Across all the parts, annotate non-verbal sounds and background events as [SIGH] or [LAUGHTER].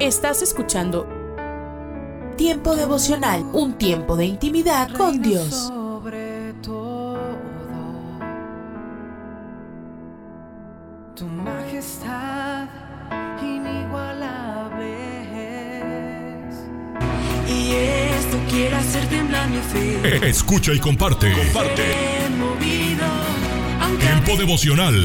Estás escuchando Tiempo devocional, un tiempo de intimidad con Dios. Sobre todo, tu majestad inigualable es. Y esto quiere hacer temblar mi fe. [LAUGHS] Escucha y comparte. Comparte. Movido, Tiempo devocional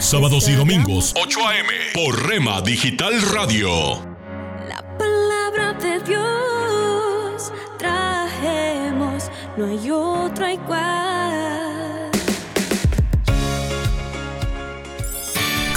Sábados y domingos 8 a.m. por Rema Digital Radio. La palabra de Dios trajemos, no hay otra igual.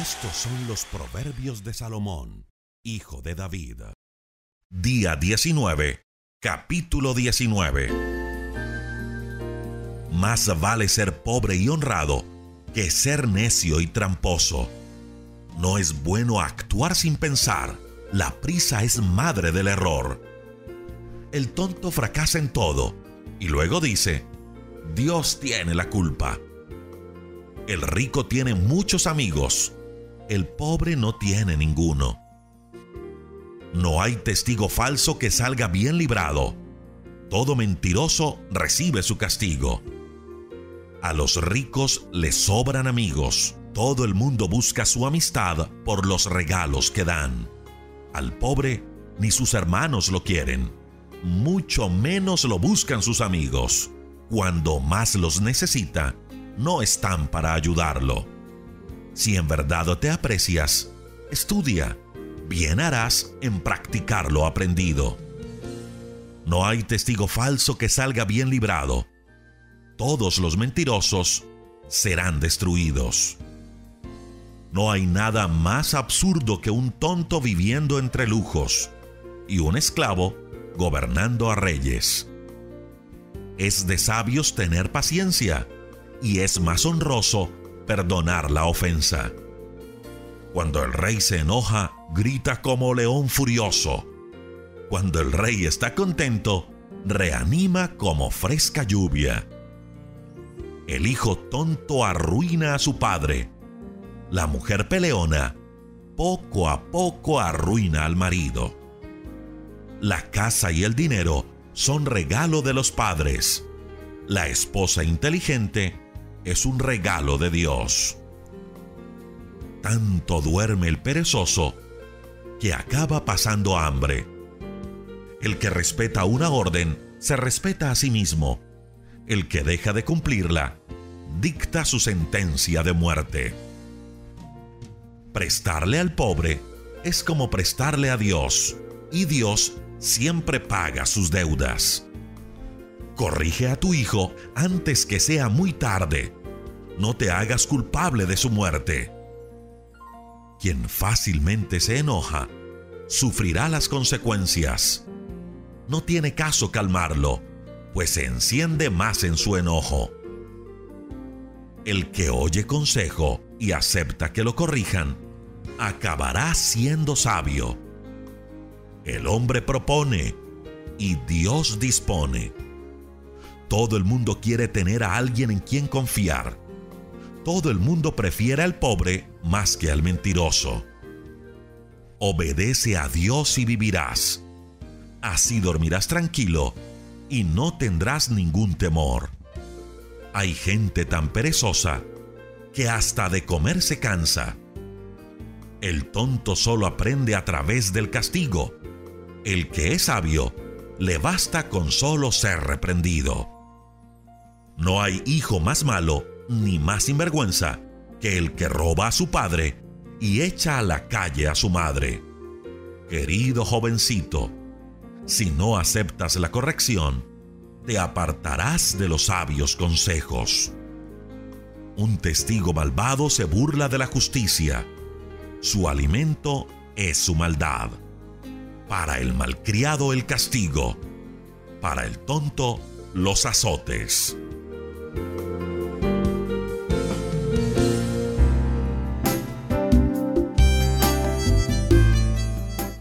Estos son los proverbios de Salomón, hijo de David. Día 19, capítulo 19. Más vale ser pobre y honrado que ser necio y tramposo. No es bueno actuar sin pensar. La prisa es madre del error. El tonto fracasa en todo y luego dice, Dios tiene la culpa. El rico tiene muchos amigos, el pobre no tiene ninguno. No hay testigo falso que salga bien librado. Todo mentiroso recibe su castigo. A los ricos les sobran amigos. Todo el mundo busca su amistad por los regalos que dan. Al pobre ni sus hermanos lo quieren. Mucho menos lo buscan sus amigos. Cuando más los necesita, no están para ayudarlo. Si en verdad te aprecias, estudia. Bien harás en practicar lo aprendido. No hay testigo falso que salga bien librado. Todos los mentirosos serán destruidos. No hay nada más absurdo que un tonto viviendo entre lujos y un esclavo gobernando a reyes. Es de sabios tener paciencia y es más honroso perdonar la ofensa. Cuando el rey se enoja, grita como león furioso. Cuando el rey está contento, reanima como fresca lluvia. El hijo tonto arruina a su padre. La mujer peleona poco a poco arruina al marido. La casa y el dinero son regalo de los padres. La esposa inteligente es un regalo de Dios. Tanto duerme el perezoso que acaba pasando hambre. El que respeta una orden se respeta a sí mismo. El que deja de cumplirla dicta su sentencia de muerte. Prestarle al pobre es como prestarle a Dios, y Dios siempre paga sus deudas. Corrige a tu hijo antes que sea muy tarde. No te hagas culpable de su muerte. Quien fácilmente se enoja, sufrirá las consecuencias. No tiene caso calmarlo, pues se enciende más en su enojo. El que oye consejo y acepta que lo corrijan, acabará siendo sabio. El hombre propone y Dios dispone. Todo el mundo quiere tener a alguien en quien confiar. Todo el mundo prefiere al pobre más que al mentiroso. Obedece a Dios y vivirás. Así dormirás tranquilo y no tendrás ningún temor. Hay gente tan perezosa que hasta de comer se cansa. El tonto solo aprende a través del castigo. El que es sabio le basta con solo ser reprendido. No hay hijo más malo ni más sinvergüenza que el que roba a su padre y echa a la calle a su madre. Querido jovencito, si no aceptas la corrección, te apartarás de los sabios consejos. Un testigo malvado se burla de la justicia. Su alimento es su maldad. Para el malcriado el castigo. Para el tonto los azotes.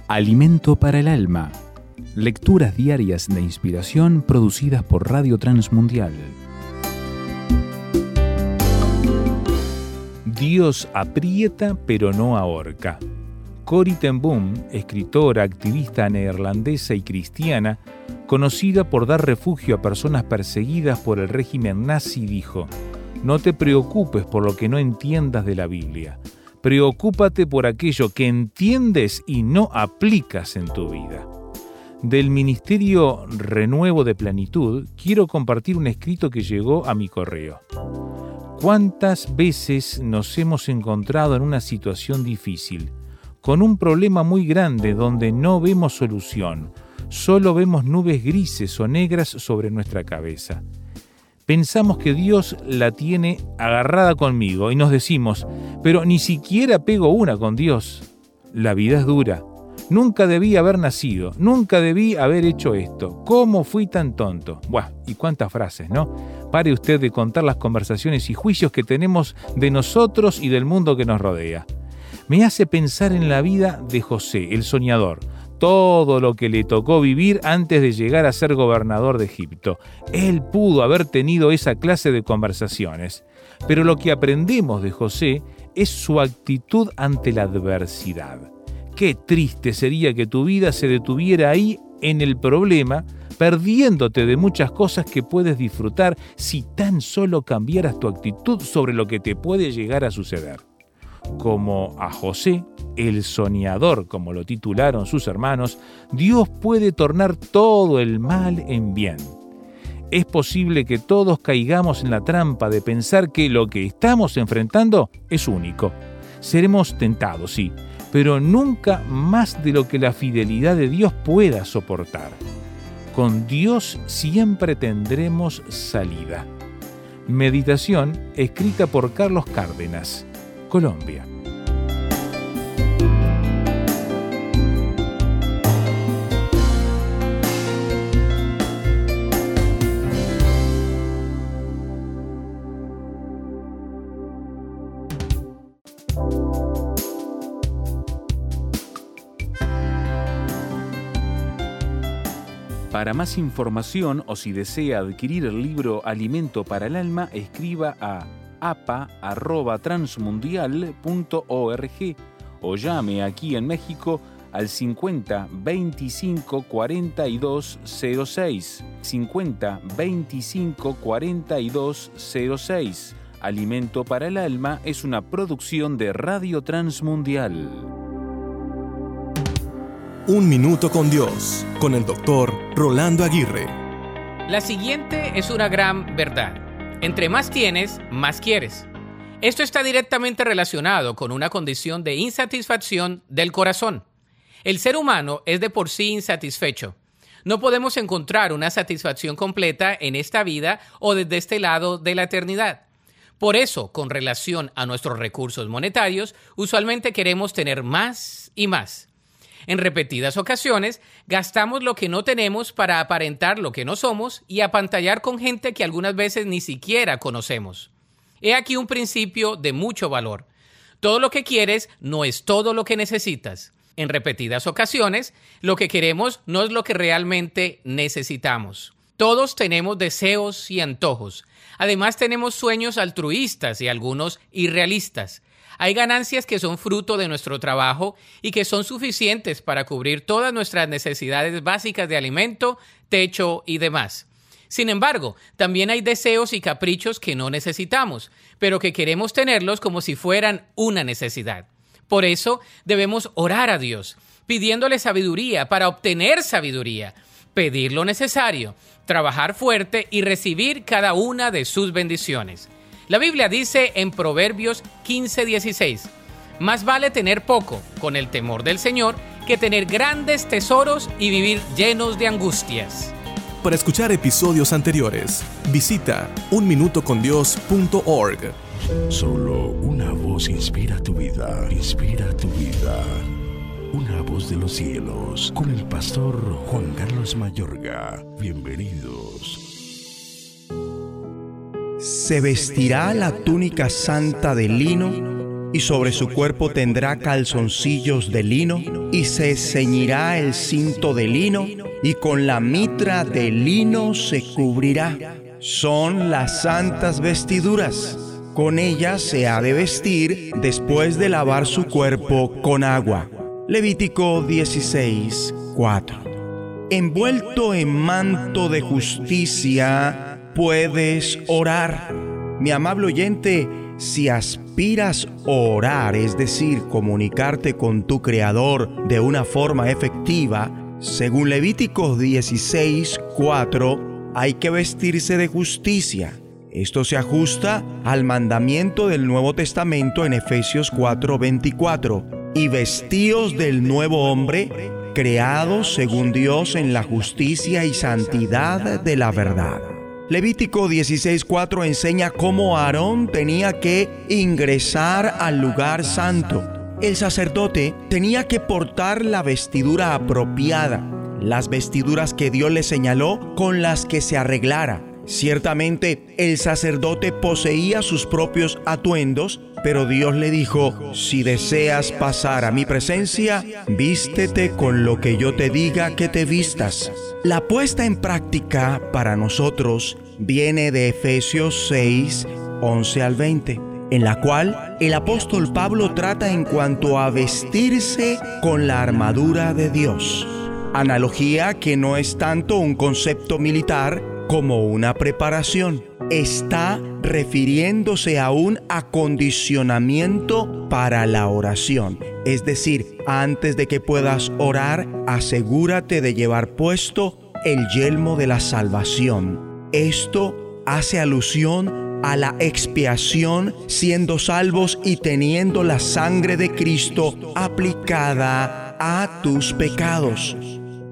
Alimento para el alma. Lecturas diarias de inspiración producidas por Radio Transmundial. Dios aprieta pero no ahorca. Corrie ten Boom, escritora, activista neerlandesa y cristiana, conocida por dar refugio a personas perseguidas por el régimen nazi, dijo, No te preocupes por lo que no entiendas de la Biblia Preocúpate por aquello que entiendes y no aplicas en tu vida. Del Ministerio Renuevo de Plenitud quiero compartir un escrito que llegó a mi correo. ¿Cuántas veces nos hemos encontrado en una situación difícil, con un problema muy grande donde no vemos solución, solo vemos nubes grises o negras sobre nuestra cabeza? pensamos que Dios la tiene agarrada conmigo y nos decimos, pero ni siquiera pego una con Dios. La vida es dura. Nunca debí haber nacido, nunca debí haber hecho esto. ¿Cómo fui tan tonto? Buah, y cuántas frases, ¿no? Pare usted de contar las conversaciones y juicios que tenemos de nosotros y del mundo que nos rodea. Me hace pensar en la vida de José, el soñador, todo lo que le tocó vivir antes de llegar a ser gobernador de Egipto. Él pudo haber tenido esa clase de conversaciones, pero lo que aprendemos de José es su actitud ante la adversidad. Qué triste sería que tu vida se detuviera ahí en el problema, perdiéndote de muchas cosas que puedes disfrutar si tan solo cambiaras tu actitud sobre lo que te puede llegar a suceder como a José, el soñador, como lo titularon sus hermanos, Dios puede tornar todo el mal en bien. Es posible que todos caigamos en la trampa de pensar que lo que estamos enfrentando es único. Seremos tentados, sí, pero nunca más de lo que la fidelidad de Dios pueda soportar. Con Dios siempre tendremos salida. Meditación escrita por Carlos Cárdenas. Colombia. Para más información o si desea adquirir el libro Alimento para el Alma, escriba a apa.transmundial.org o llame aquí en México al 50 25 42 06. 50 25 42 06. Alimento para el Alma es una producción de Radio Transmundial. Un minuto con Dios, con el doctor Rolando Aguirre. La siguiente es una gran verdad. Entre más tienes, más quieres. Esto está directamente relacionado con una condición de insatisfacción del corazón. El ser humano es de por sí insatisfecho. No podemos encontrar una satisfacción completa en esta vida o desde este lado de la eternidad. Por eso, con relación a nuestros recursos monetarios, usualmente queremos tener más y más. En repetidas ocasiones, gastamos lo que no tenemos para aparentar lo que no somos y apantallar con gente que algunas veces ni siquiera conocemos. He aquí un principio de mucho valor. Todo lo que quieres no es todo lo que necesitas. En repetidas ocasiones, lo que queremos no es lo que realmente necesitamos. Todos tenemos deseos y antojos. Además tenemos sueños altruistas y algunos irrealistas. Hay ganancias que son fruto de nuestro trabajo y que son suficientes para cubrir todas nuestras necesidades básicas de alimento, techo y demás. Sin embargo, también hay deseos y caprichos que no necesitamos, pero que queremos tenerlos como si fueran una necesidad. Por eso debemos orar a Dios, pidiéndole sabiduría para obtener sabiduría, pedir lo necesario, trabajar fuerte y recibir cada una de sus bendiciones. La Biblia dice en Proverbios 15:16, más vale tener poco con el temor del Señor que tener grandes tesoros y vivir llenos de angustias. Para escuchar episodios anteriores, visita unminutocondios.org. Solo una voz inspira tu vida, inspira tu vida. Una voz de los cielos, con el pastor Juan Carlos Mayorga. Bienvenidos. Se vestirá la túnica santa de lino, y sobre su cuerpo tendrá calzoncillos de lino, y se ceñirá el cinto de lino, y con la mitra de lino se cubrirá. Son las santas vestiduras. Con ellas se ha de vestir después de lavar su cuerpo con agua. Levítico 16, 4. Envuelto en manto de justicia, puedes orar. Mi amable oyente, si aspiras a orar, es decir, comunicarte con tu Creador de una forma efectiva, según Levíticos 16, 4, hay que vestirse de justicia. Esto se ajusta al mandamiento del Nuevo Testamento en Efesios 4:24, y vestíos del nuevo hombre, creados según Dios en la justicia y santidad de la verdad. Levítico 16:4 enseña cómo Aarón tenía que ingresar al lugar santo. El sacerdote tenía que portar la vestidura apropiada, las vestiduras que Dios le señaló con las que se arreglara. Ciertamente el sacerdote poseía sus propios atuendos, pero Dios le dijo, si deseas pasar a mi presencia, vístete con lo que yo te diga que te vistas. La puesta en práctica para nosotros viene de Efesios 6, 11 al 20, en la cual el apóstol Pablo trata en cuanto a vestirse con la armadura de Dios. Analogía que no es tanto un concepto militar como una preparación. Está refiriéndose a un acondicionamiento para la oración. Es decir, antes de que puedas orar, asegúrate de llevar puesto el yelmo de la salvación. Esto hace alusión a la expiación siendo salvos y teniendo la sangre de Cristo aplicada a tus pecados.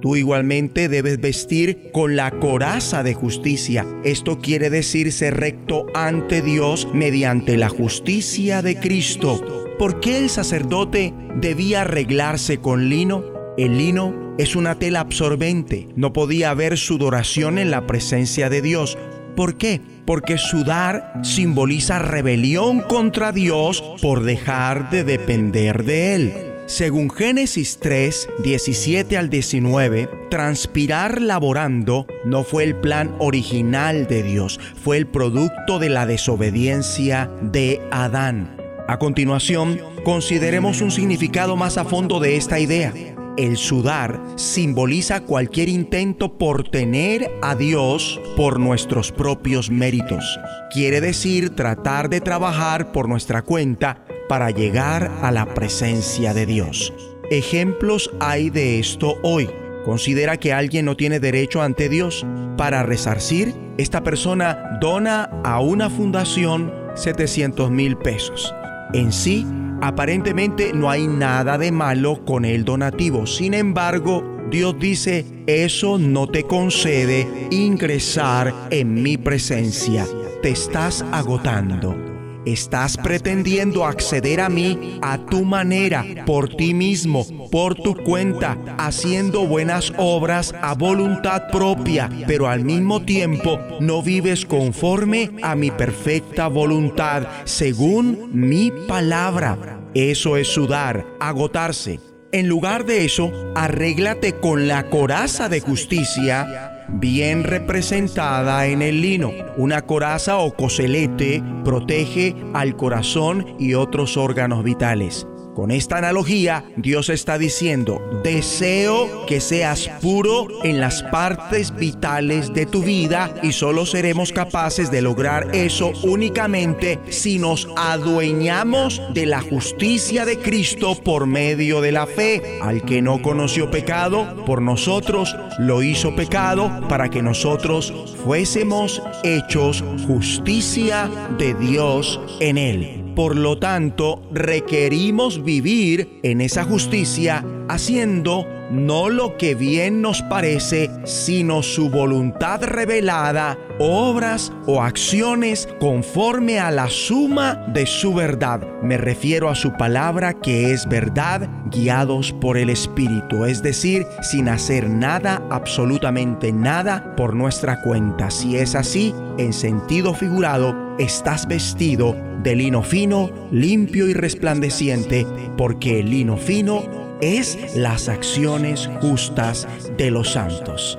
Tú igualmente debes vestir con la coraza de justicia. Esto quiere decir ser recto ante Dios mediante la justicia de Cristo. ¿Por qué el sacerdote debía arreglarse con lino? El lino es una tela absorbente. No podía haber sudoración en la presencia de Dios. ¿Por qué? Porque sudar simboliza rebelión contra Dios por dejar de depender de Él. Según Génesis 3, 17 al 19, transpirar laborando no fue el plan original de Dios, fue el producto de la desobediencia de Adán. A continuación, consideremos un significado más a fondo de esta idea. El sudar simboliza cualquier intento por tener a Dios por nuestros propios méritos. Quiere decir tratar de trabajar por nuestra cuenta para llegar a la presencia de Dios. Ejemplos hay de esto hoy. Considera que alguien no tiene derecho ante Dios. Para resarcir, esta persona dona a una fundación 700 mil pesos. En sí, aparentemente no hay nada de malo con el donativo. Sin embargo, Dios dice, eso no te concede ingresar en mi presencia. Te estás agotando. Estás pretendiendo acceder a mí a tu manera, por ti mismo, por tu cuenta, haciendo buenas obras a voluntad propia, pero al mismo tiempo no vives conforme a mi perfecta voluntad, según mi palabra. Eso es sudar, agotarse. En lugar de eso, arréglate con la coraza de justicia bien representada en el lino. Una coraza o coselete protege al corazón y otros órganos vitales. Con esta analogía, Dios está diciendo, deseo que seas puro en las partes vitales de tu vida y solo seremos capaces de lograr eso únicamente si nos adueñamos de la justicia de Cristo por medio de la fe. Al que no conoció pecado, por nosotros lo hizo pecado para que nosotros fuésemos hechos justicia de Dios en él. Por lo tanto, requerimos vivir en esa justicia haciendo no lo que bien nos parece, sino su voluntad revelada, obras o acciones conforme a la suma de su verdad. Me refiero a su palabra que es verdad, guiados por el Espíritu, es decir, sin hacer nada, absolutamente nada por nuestra cuenta. Si es así, en sentido figurado, estás vestido de lino fino, limpio y resplandeciente, porque el lino fino es las acciones justas de los santos.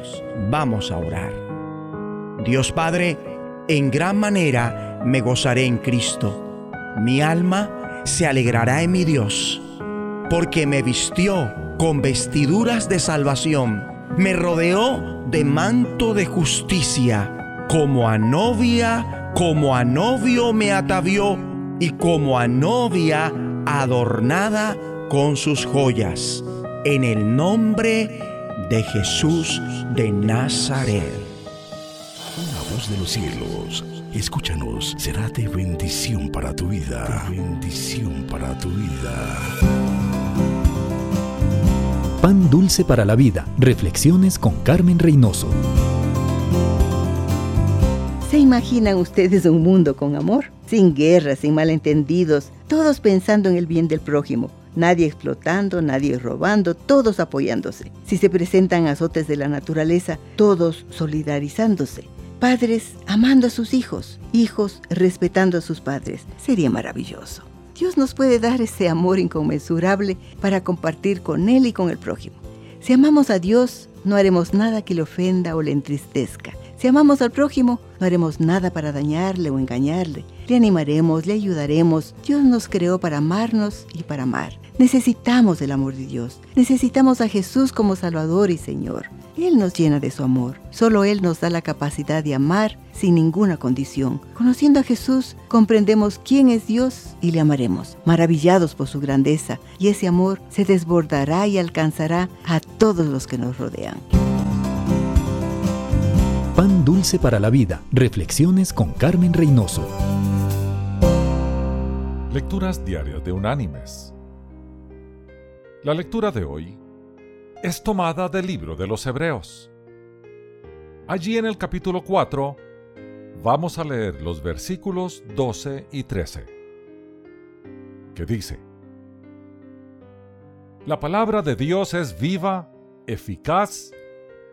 Vamos a orar. Dios Padre, en gran manera me gozaré en Cristo. Mi alma se alegrará en mi Dios, porque me vistió con vestiduras de salvación, me rodeó de manto de justicia, como a novia, como a novio me atavió, y como a novia adornada con sus joyas, en el nombre de Jesús de Nazaret. La voz de los cielos, escúchanos, será de bendición para tu vida. De bendición para tu vida. Pan dulce para la vida. Reflexiones con Carmen Reynoso. ¿Se imaginan ustedes un mundo con amor? Sin guerras, sin malentendidos, todos pensando en el bien del prójimo nadie explotando, nadie robando, todos apoyándose. Si se presentan azotes de la naturaleza, todos solidarizándose. Padres amando a sus hijos, hijos respetando a sus padres. Sería maravilloso. Dios nos puede dar ese amor inconmensurable para compartir con Él y con el prójimo. Si amamos a Dios, no haremos nada que le ofenda o le entristezca. Si amamos al prójimo, no haremos nada para dañarle o engañarle. Le animaremos, le ayudaremos. Dios nos creó para amarnos y para amar. Necesitamos el amor de Dios. Necesitamos a Jesús como Salvador y Señor. Él nos llena de su amor. Solo Él nos da la capacidad de amar sin ninguna condición. Conociendo a Jesús, comprendemos quién es Dios y le amaremos, maravillados por su grandeza, y ese amor se desbordará y alcanzará a todos los que nos rodean. Pan dulce para la vida. Reflexiones con Carmen Reynoso. Lecturas diarias de Unánimes. La lectura de hoy es tomada del libro de los Hebreos. Allí en el capítulo 4 vamos a leer los versículos 12 y 13, que dice, La palabra de Dios es viva, eficaz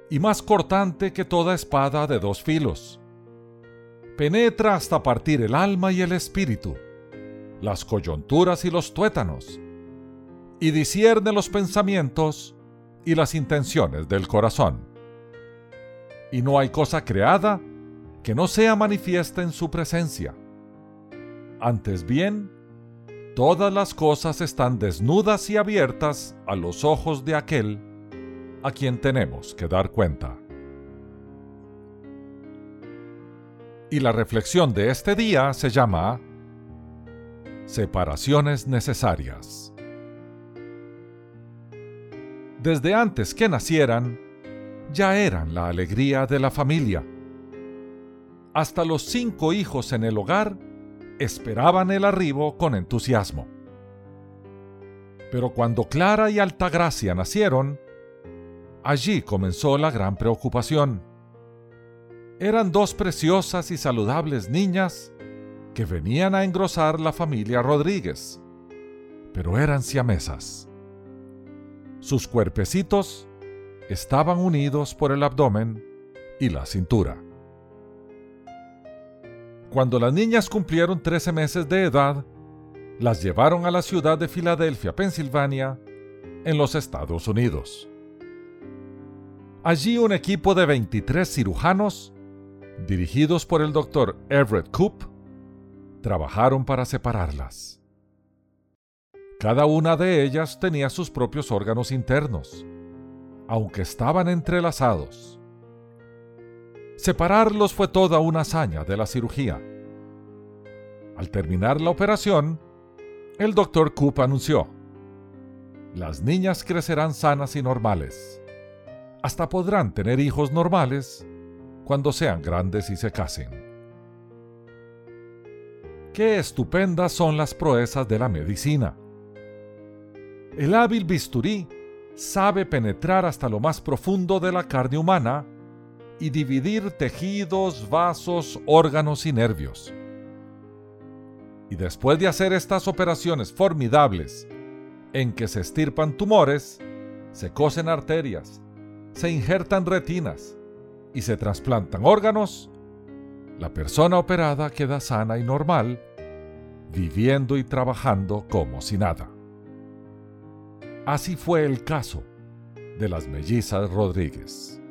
y más cortante que toda espada de dos filos. Penetra hasta partir el alma y el espíritu, las coyunturas y los tuétanos y discierne los pensamientos y las intenciones del corazón. Y no hay cosa creada que no sea manifiesta en su presencia. Antes bien, todas las cosas están desnudas y abiertas a los ojos de aquel a quien tenemos que dar cuenta. Y la reflexión de este día se llama Separaciones necesarias desde antes que nacieran, ya eran la alegría de la familia. Hasta los cinco hijos en el hogar esperaban el arribo con entusiasmo. Pero cuando Clara y Altagracia nacieron, allí comenzó la gran preocupación. Eran dos preciosas y saludables niñas que venían a engrosar la familia Rodríguez, pero eran siamesas. Sus cuerpecitos estaban unidos por el abdomen y la cintura. Cuando las niñas cumplieron 13 meses de edad, las llevaron a la ciudad de Filadelfia, Pensilvania, en los Estados Unidos. Allí un equipo de 23 cirujanos, dirigidos por el doctor Everett Koop, trabajaron para separarlas. Cada una de ellas tenía sus propios órganos internos, aunque estaban entrelazados. Separarlos fue toda una hazaña de la cirugía. Al terminar la operación, el doctor Coop anunció, las niñas crecerán sanas y normales. Hasta podrán tener hijos normales cuando sean grandes y se casen. Qué estupendas son las proezas de la medicina. El hábil bisturí sabe penetrar hasta lo más profundo de la carne humana y dividir tejidos, vasos, órganos y nervios. Y después de hacer estas operaciones formidables, en que se estirpan tumores, se cosen arterias, se injertan retinas y se trasplantan órganos, la persona operada queda sana y normal, viviendo y trabajando como si nada. Así fue el caso de las mellizas Rodríguez.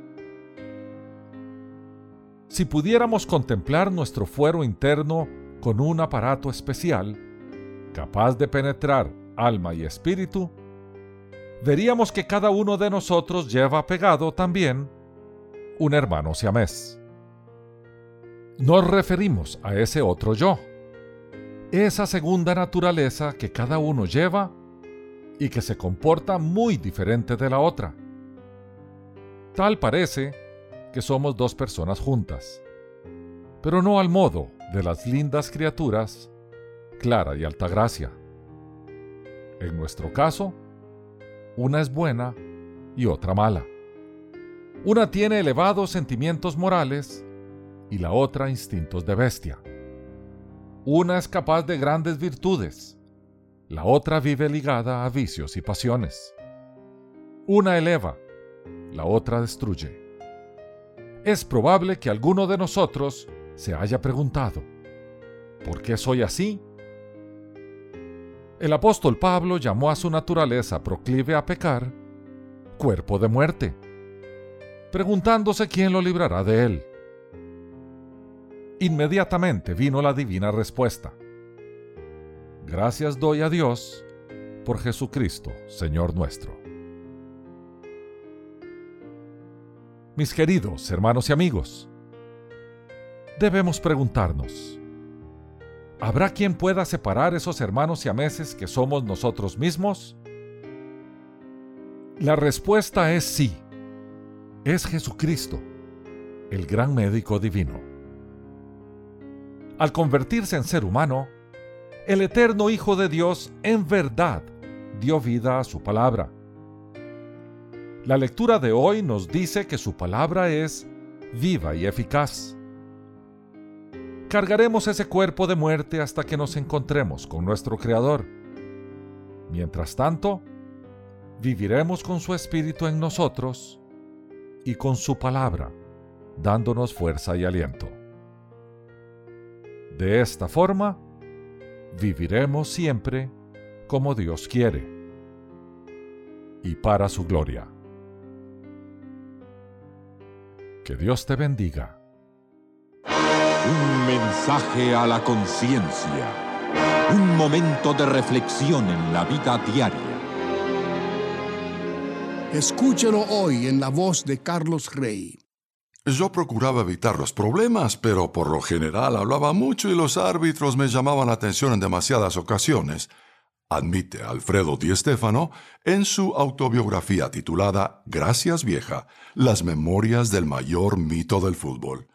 Si pudiéramos contemplar nuestro fuero interno con un aparato especial, capaz de penetrar alma y espíritu, veríamos que cada uno de nosotros lleva pegado también un hermano siamés. Nos referimos a ese otro yo, esa segunda naturaleza que cada uno lleva y que se comporta muy diferente de la otra. Tal parece que somos dos personas juntas, pero no al modo de las lindas criaturas Clara y Altagracia. En nuestro caso, una es buena y otra mala. Una tiene elevados sentimientos morales y la otra instintos de bestia. Una es capaz de grandes virtudes, la otra vive ligada a vicios y pasiones. Una eleva, la otra destruye. Es probable que alguno de nosotros se haya preguntado, ¿por qué soy así? El apóstol Pablo llamó a su naturaleza proclive a pecar cuerpo de muerte, preguntándose quién lo librará de él. Inmediatamente vino la divina respuesta. Gracias doy a Dios por Jesucristo, Señor nuestro. Mis queridos hermanos y amigos, debemos preguntarnos, ¿habrá quien pueda separar esos hermanos y ameses que somos nosotros mismos? La respuesta es sí. Es Jesucristo, el gran médico divino. Al convertirse en ser humano, el eterno Hijo de Dios en verdad dio vida a su palabra. La lectura de hoy nos dice que su palabra es viva y eficaz. Cargaremos ese cuerpo de muerte hasta que nos encontremos con nuestro Creador. Mientras tanto, viviremos con su Espíritu en nosotros y con su palabra, dándonos fuerza y aliento. De esta forma, viviremos siempre como Dios quiere y para su gloria. Que Dios te bendiga. Un mensaje a la conciencia. Un momento de reflexión en la vida diaria. Escúchelo hoy en la voz de Carlos Rey. Yo procuraba evitar los problemas, pero por lo general hablaba mucho y los árbitros me llamaban la atención en demasiadas ocasiones, admite Alfredo Di Stéfano en su autobiografía titulada Gracias vieja, las memorias del mayor mito del fútbol.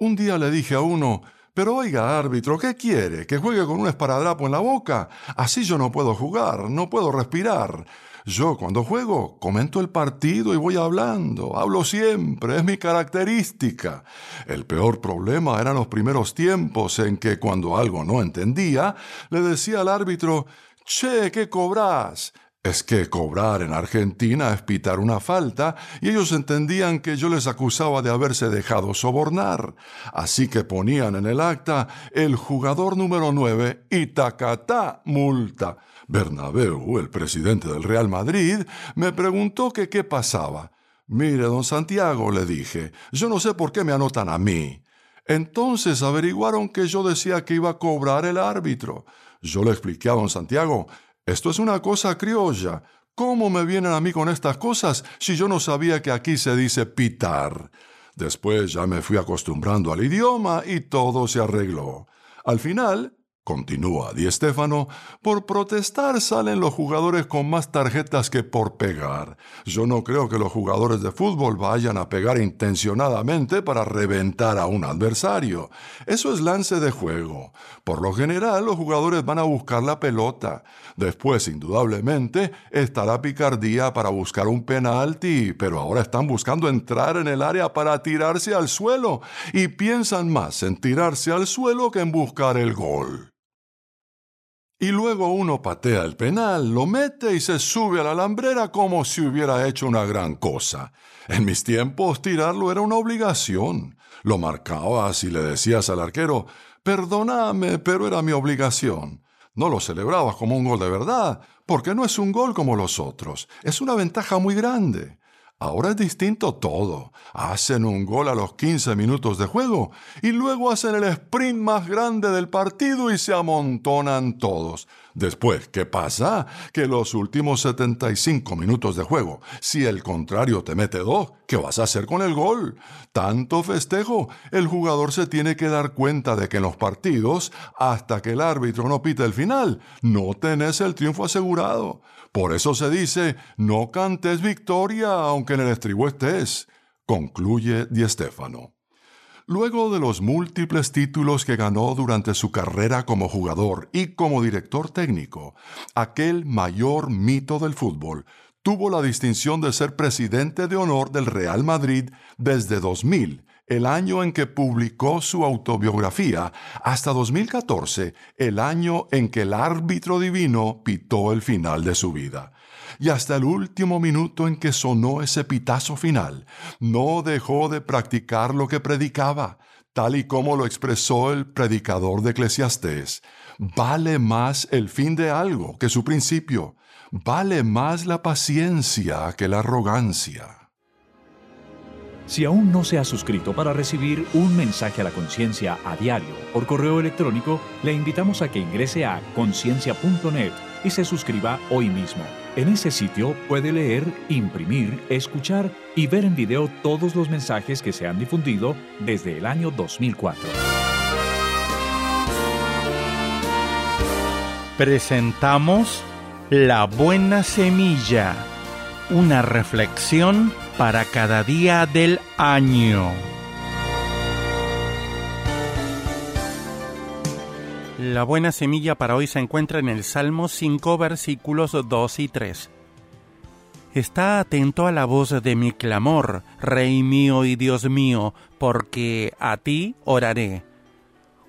Un día le dije a uno, pero oiga, árbitro, ¿qué quiere? ¿Que juegue con un esparadrapo en la boca? Así yo no puedo jugar, no puedo respirar. Yo cuando juego comento el partido y voy hablando, hablo siempre, es mi característica. El peor problema eran los primeros tiempos en que cuando algo no entendía, le decía al árbitro, Che, ¿qué cobras? Es que cobrar en Argentina es pitar una falta y ellos entendían que yo les acusaba de haberse dejado sobornar. Así que ponían en el acta el jugador número 9 y tacatá multa. Bernabeu, el presidente del Real Madrid, me preguntó que qué pasaba. Mire, don Santiago, le dije, yo no sé por qué me anotan a mí. Entonces averiguaron que yo decía que iba a cobrar el árbitro. Yo le expliqué a don Santiago esto es una cosa criolla. ¿Cómo me vienen a mí con estas cosas si yo no sabía que aquí se dice pitar? Después ya me fui acostumbrando al idioma y todo se arregló. Al final, Continúa Di Stéfano, por protestar salen los jugadores con más tarjetas que por pegar. Yo no creo que los jugadores de fútbol vayan a pegar intencionadamente para reventar a un adversario. Eso es lance de juego. Por lo general, los jugadores van a buscar la pelota. Después, indudablemente, estará picardía para buscar un penalti, pero ahora están buscando entrar en el área para tirarse al suelo y piensan más en tirarse al suelo que en buscar el gol. Y luego uno patea el penal, lo mete y se sube a la alambrera como si hubiera hecho una gran cosa. En mis tiempos tirarlo era una obligación. Lo marcabas y le decías al arquero, perdóname, pero era mi obligación. No lo celebrabas como un gol de verdad, porque no es un gol como los otros, es una ventaja muy grande. Ahora es distinto todo. Hacen un gol a los 15 minutos de juego y luego hacen el sprint más grande del partido y se amontonan todos. Después, ¿qué pasa? Que los últimos 75 minutos de juego, si el contrario te mete dos, ¿qué vas a hacer con el gol? Tanto festejo, el jugador se tiene que dar cuenta de que en los partidos, hasta que el árbitro no pite el final, no tenés el triunfo asegurado. Por eso se dice, no cantes victoria aunque en el estribo estés, concluye Di Stéfano. Luego de los múltiples títulos que ganó durante su carrera como jugador y como director técnico, aquel mayor mito del fútbol tuvo la distinción de ser presidente de honor del Real Madrid desde 2000 el año en que publicó su autobiografía, hasta 2014, el año en que el árbitro divino pitó el final de su vida. Y hasta el último minuto en que sonó ese pitazo final, no dejó de practicar lo que predicaba, tal y como lo expresó el predicador de Eclesiastés. Vale más el fin de algo que su principio. Vale más la paciencia que la arrogancia. Si aún no se ha suscrito para recibir un mensaje a la conciencia a diario por correo electrónico, le invitamos a que ingrese a conciencia.net y se suscriba hoy mismo. En ese sitio puede leer, imprimir, escuchar y ver en video todos los mensajes que se han difundido desde el año 2004. Presentamos La Buena Semilla, una reflexión para cada día del año. La buena semilla para hoy se encuentra en el Salmo 5 versículos 2 y 3. Está atento a la voz de mi clamor, Rey mío y Dios mío, porque a ti oraré.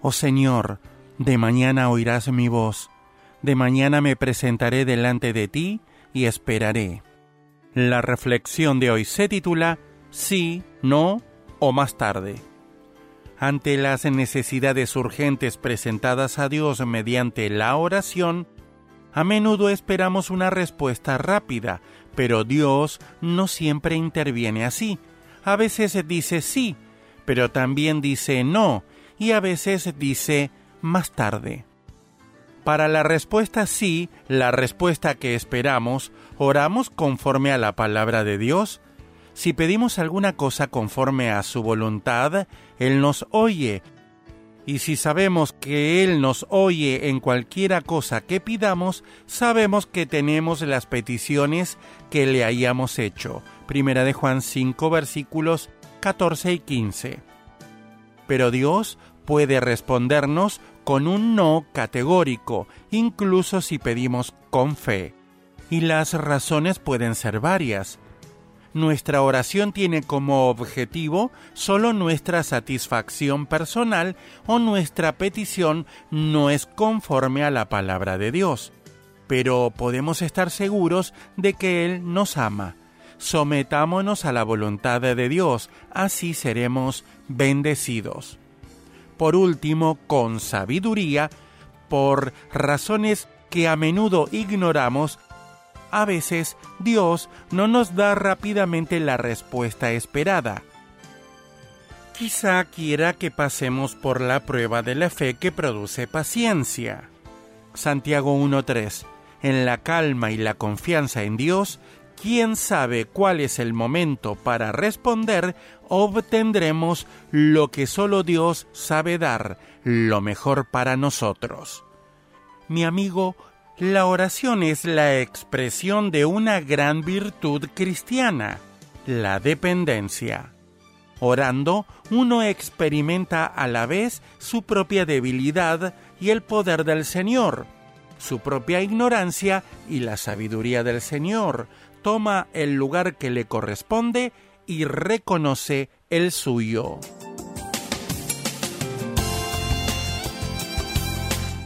Oh Señor, de mañana oirás mi voz, de mañana me presentaré delante de ti y esperaré. La reflexión de hoy se titula Sí, no o más tarde. Ante las necesidades urgentes presentadas a Dios mediante la oración, a menudo esperamos una respuesta rápida, pero Dios no siempre interviene así. A veces dice sí, pero también dice no, y a veces dice más tarde. Para la respuesta sí, la respuesta que esperamos, oramos conforme a la palabra de Dios. Si pedimos alguna cosa conforme a su voluntad, Él nos oye. Y si sabemos que Él nos oye en cualquiera cosa que pidamos, sabemos que tenemos las peticiones que le hayamos hecho. Primera de Juan 5 versículos 14 y 15. Pero Dios puede respondernos con un no categórico, incluso si pedimos con fe. Y las razones pueden ser varias. Nuestra oración tiene como objetivo solo nuestra satisfacción personal o nuestra petición no es conforme a la palabra de Dios. Pero podemos estar seguros de que Él nos ama. Sometámonos a la voluntad de Dios, así seremos bendecidos. Por último, con sabiduría, por razones que a menudo ignoramos, a veces Dios no nos da rápidamente la respuesta esperada. Quizá quiera que pasemos por la prueba de la fe que produce paciencia. Santiago 1.3. En la calma y la confianza en Dios, quien sabe cuál es el momento para responder, obtendremos lo que solo Dios sabe dar, lo mejor para nosotros. Mi amigo la oración es la expresión de una gran virtud cristiana, la dependencia. Orando, uno experimenta a la vez su propia debilidad y el poder del Señor, su propia ignorancia y la sabiduría del Señor, toma el lugar que le corresponde y reconoce el suyo.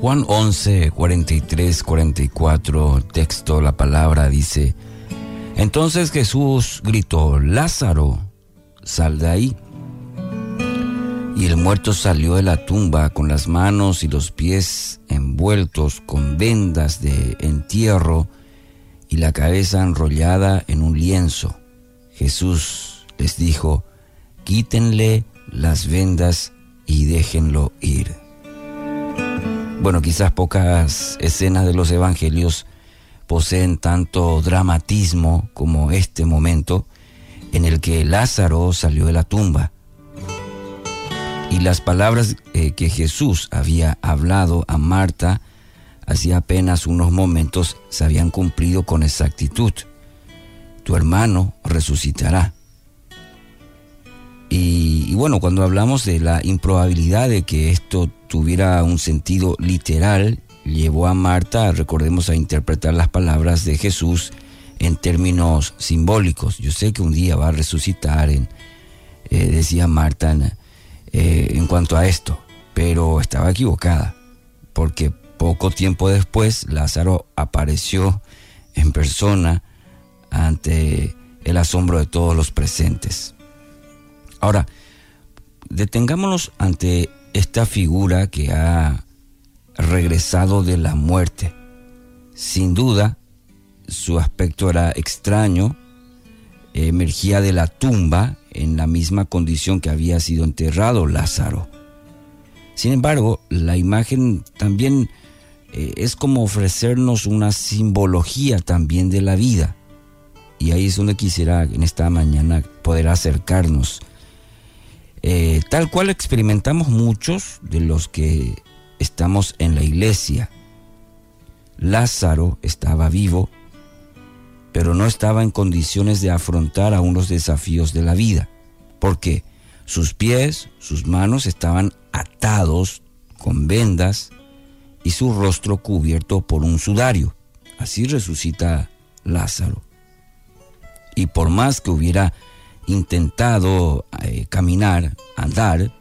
Juan 11, 43, 44, texto, la palabra dice, entonces Jesús gritó, Lázaro, sal de ahí. Y el muerto salió de la tumba con las manos y los pies envueltos con vendas de entierro y la cabeza enrollada en un lienzo. Jesús les dijo, quítenle las vendas y déjenlo ir. Bueno, quizás pocas escenas de los evangelios poseen tanto dramatismo como este momento en el que Lázaro salió de la tumba. Y las palabras eh, que Jesús había hablado a Marta hacía apenas unos momentos se habían cumplido con exactitud. Tu hermano resucitará. Y, bueno, cuando hablamos de la improbabilidad de que esto tuviera un sentido literal, llevó a Marta, recordemos, a interpretar las palabras de Jesús en términos simbólicos. Yo sé que un día va a resucitar, en, eh, decía Marta eh, en cuanto a esto, pero estaba equivocada, porque poco tiempo después Lázaro apareció en persona ante el asombro de todos los presentes. Ahora, detengámonos ante esta figura que ha regresado de la muerte. Sin duda, su aspecto era extraño, emergía de la tumba en la misma condición que había sido enterrado Lázaro. Sin embargo, la imagen también eh, es como ofrecernos una simbología también de la vida. Y ahí es donde quisiera en esta mañana poder acercarnos eh, tal cual experimentamos muchos de los que estamos en la iglesia. Lázaro estaba vivo, pero no estaba en condiciones de afrontar aún los desafíos de la vida, porque sus pies, sus manos estaban atados con vendas y su rostro cubierto por un sudario. Así resucita Lázaro. Y por más que hubiera intentado eh, caminar, andar,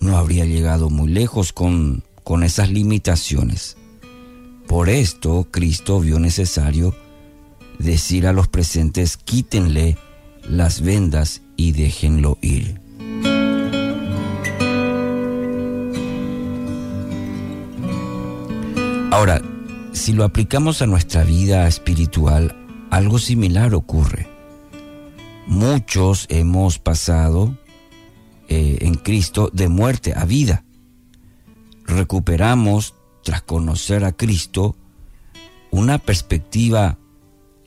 no habría llegado muy lejos con, con esas limitaciones. Por esto Cristo vio necesario decir a los presentes, quítenle las vendas y déjenlo ir. Ahora, si lo aplicamos a nuestra vida espiritual, algo similar ocurre. Muchos hemos pasado eh, en Cristo de muerte a vida. Recuperamos, tras conocer a Cristo, una perspectiva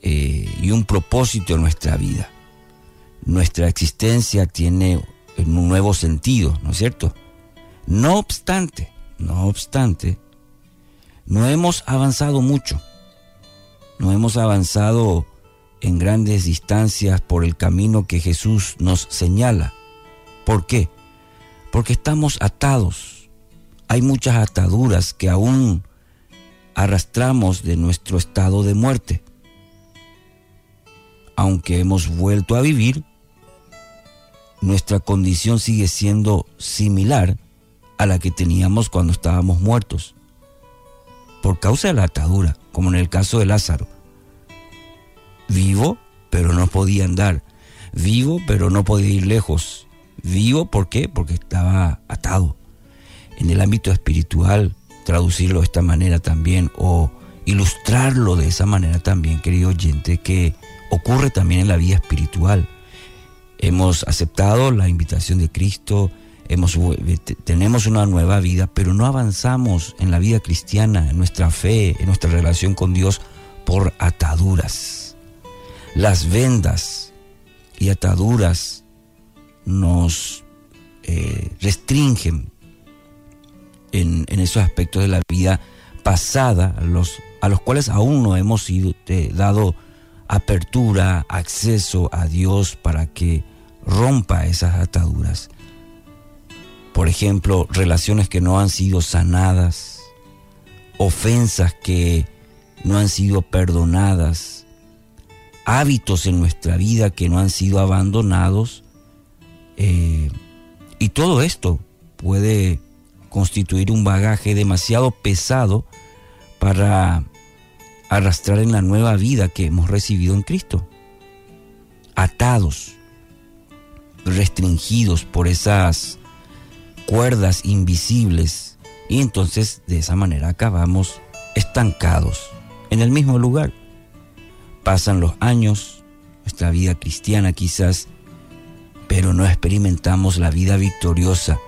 eh, y un propósito en nuestra vida. Nuestra existencia tiene un nuevo sentido, ¿no es cierto? No obstante, no obstante, no hemos avanzado mucho. No hemos avanzado en grandes distancias por el camino que Jesús nos señala. ¿Por qué? Porque estamos atados. Hay muchas ataduras que aún arrastramos de nuestro estado de muerte. Aunque hemos vuelto a vivir, nuestra condición sigue siendo similar a la que teníamos cuando estábamos muertos. Por causa de la atadura, como en el caso de Lázaro. Vivo, pero no podía andar. Vivo, pero no podía ir lejos. Vivo, ¿por qué? Porque estaba atado. En el ámbito espiritual, traducirlo de esta manera también o ilustrarlo de esa manera también, querido oyente, que ocurre también en la vida espiritual. Hemos aceptado la invitación de Cristo, hemos, tenemos una nueva vida, pero no avanzamos en la vida cristiana, en nuestra fe, en nuestra relación con Dios por ataduras. Las vendas y ataduras nos eh, restringen en, esos aspectos de la vida pasada, los, a los cuales aún no hemos sido, eh, dado apertura, acceso a Dios para que rompa esas ataduras. Por ejemplo, relaciones que no han sido sanadas, ofensas que no han sido perdonadas, hábitos en nuestra vida que no han sido abandonados. Eh, y todo esto puede constituir un bagaje demasiado pesado para arrastrar en la nueva vida que hemos recibido en Cristo. Atados, restringidos por esas cuerdas invisibles y entonces de esa manera acabamos estancados en el mismo lugar. Pasan los años, nuestra vida cristiana quizás, pero no experimentamos la vida victoriosa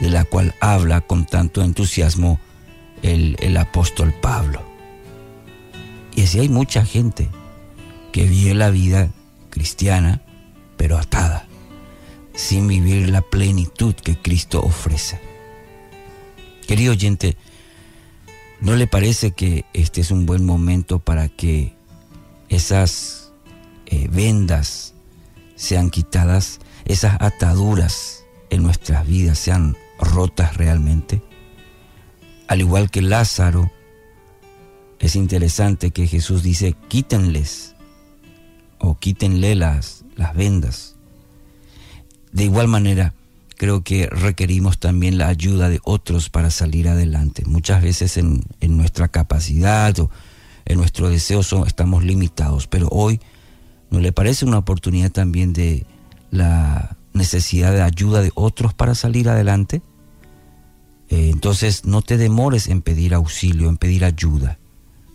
de la cual habla con tanto entusiasmo el, apóstol Pablo. Y así hay mucha gente que vive la vida cristiana, pero atada, sin vivir la plenitud que Cristo ofrece. Querido oyente, ¿no le parece que este es un buen momento para que esas eh, vendas sean quitadas, esas ataduras en nuestras vidas sean rotas realmente. Al igual que Lázaro, es interesante que Jesús dice, quítenles o quítenle las, las vendas. De igual manera, creo que requerimos también la ayuda de otros para salir adelante. Muchas veces en, en nuestra capacidad o en nuestro deseo estamos limitados, pero hoy ¿no le parece una oportunidad también de la necesidad de ayuda de otros para salir adelante? Eh, entonces no te demores en pedir auxilio, en pedir ayuda.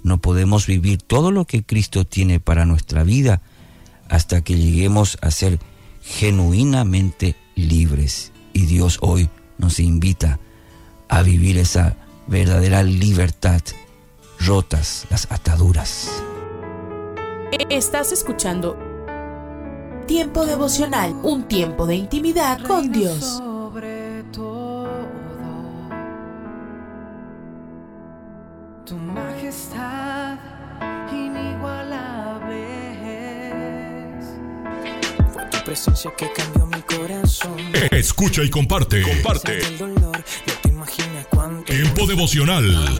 No podemos vivir todo lo que Cristo tiene para nuestra vida hasta que lleguemos a ser genuinamente libres. Y Dios hoy nos invita a vivir esa verdadera libertad, rotas las ataduras. Estás escuchando Tiempo devocional, un tiempo de intimidad con Dios. Tu majestad inigualable es. Fue tu presencia que cambió mi corazón. Escucha y comparte. Comparte. Tiempo devocional.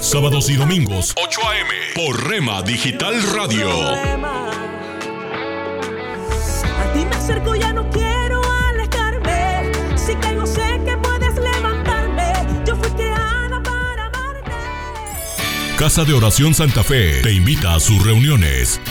Sábados y domingos, 8 a.m. por Rema Digital Radio. A ti me acerco, ya no quiero alejarme. Si caigo, sé que puedes levantarme. Yo fui creada para amarte. Casa de Oración Santa Fe te invita a sus reuniones.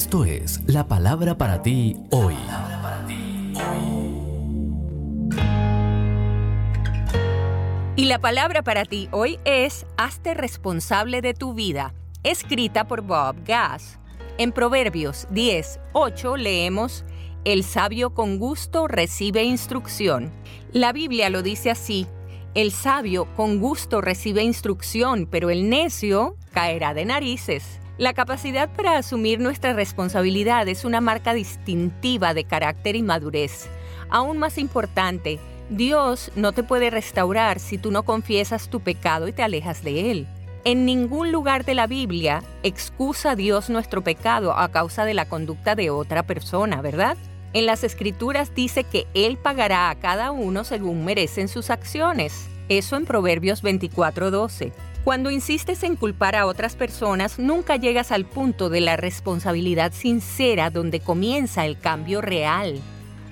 Esto es la palabra para ti hoy. Y la palabra para ti hoy es Hazte responsable de tu vida, escrita por Bob Gass. En Proverbios 10, 8 leemos, El sabio con gusto recibe instrucción. La Biblia lo dice así, el sabio con gusto recibe instrucción, pero el necio caerá de narices. La capacidad para asumir nuestra responsabilidad es una marca distintiva de carácter y madurez. Aún más importante, Dios no te puede restaurar si tú no confiesas tu pecado y te alejas de Él. En ningún lugar de la Biblia excusa Dios nuestro pecado a causa de la conducta de otra persona, ¿verdad? En las Escrituras dice que Él pagará a cada uno según merecen sus acciones. Eso en Proverbios 24:12. Cuando insistes en culpar a otras personas, nunca llegas al punto de la responsabilidad sincera donde comienza el cambio real.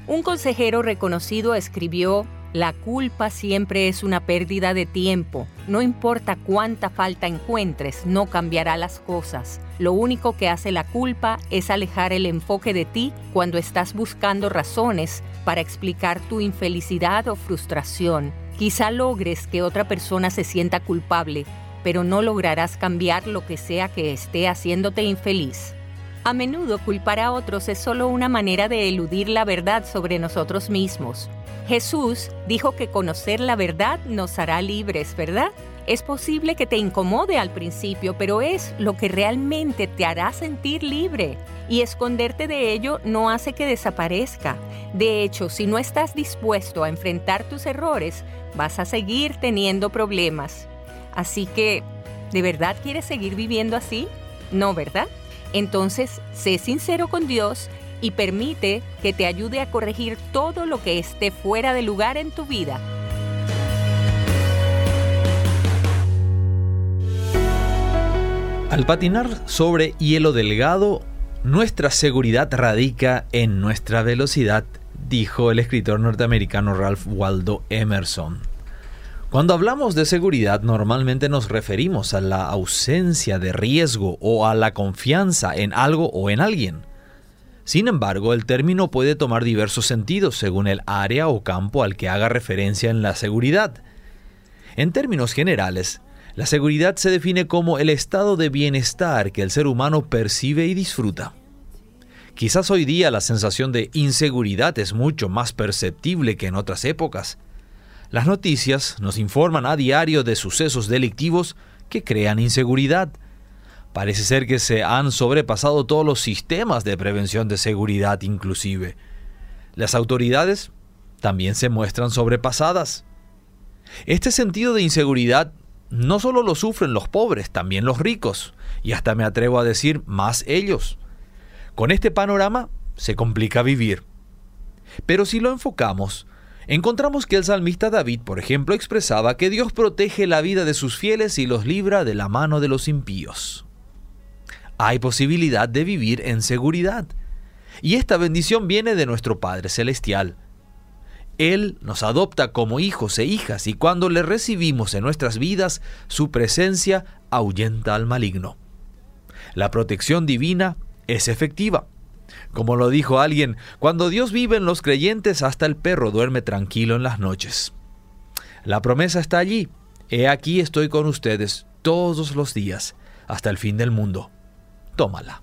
Un consejero reconocido escribió, la culpa siempre es una pérdida de tiempo. No importa cuánta falta encuentres, no cambiará las cosas. Lo único que hace la culpa es alejar el enfoque de ti cuando estás buscando razones para explicar tu infelicidad o frustración. Quizá logres que otra persona se sienta culpable, pero no lograrás cambiar lo que sea que esté haciéndote infeliz. A menudo culpar a otros es solo una manera de eludir la verdad sobre nosotros mismos. Jesús dijo que conocer la verdad nos hará libres, ¿verdad? Es posible que te incomode al principio, pero es lo que realmente te hará sentir libre. Y esconderte de ello no hace que desaparezca. De hecho, si no estás dispuesto a enfrentar tus errores, vas a seguir teniendo problemas. Así que, ¿de verdad quieres seguir viviendo así? No, ¿verdad? Entonces, sé sincero con Dios y permite que te ayude a corregir todo lo que esté fuera de lugar en tu vida. Al patinar sobre hielo delgado, nuestra seguridad radica en nuestra velocidad, dijo el escritor norteamericano Ralph Waldo Emerson. Cuando hablamos de seguridad normalmente nos referimos a la ausencia de riesgo o a la confianza en algo o en alguien. Sin embargo, el término puede tomar diversos sentidos según el área o campo al que haga referencia en la seguridad. En términos generales, la seguridad se define como el estado de bienestar que el ser humano percibe y disfruta. Quizás hoy día la sensación de inseguridad es mucho más perceptible que en otras épocas. Las noticias nos informan a diario de sucesos delictivos que crean inseguridad. Parece ser que se han sobrepasado todos los sistemas de prevención de seguridad inclusive. Las autoridades también se muestran sobrepasadas. Este sentido de inseguridad no solo lo sufren los pobres, también los ricos, y hasta me atrevo a decir más ellos. Con este panorama se complica vivir. Pero si lo enfocamos encontramos que el salmista David, por ejemplo, expresaba que Dios protege la vida de sus fieles y los libra de la mano de los impíos. Hay posibilidad de vivir en seguridad. Y esta bendición viene de nuestro Padre Celestial. Él nos adopta como hijos e hijas y cuando le recibimos en nuestras vidas, su presencia ahuyenta al maligno. La protección divina es efectiva. Como lo dijo alguien, cuando Dios vive en los creyentes hasta el perro duerme tranquilo en las noches. La promesa está allí. He aquí estoy con ustedes todos los días, hasta el fin del mundo. Tómala.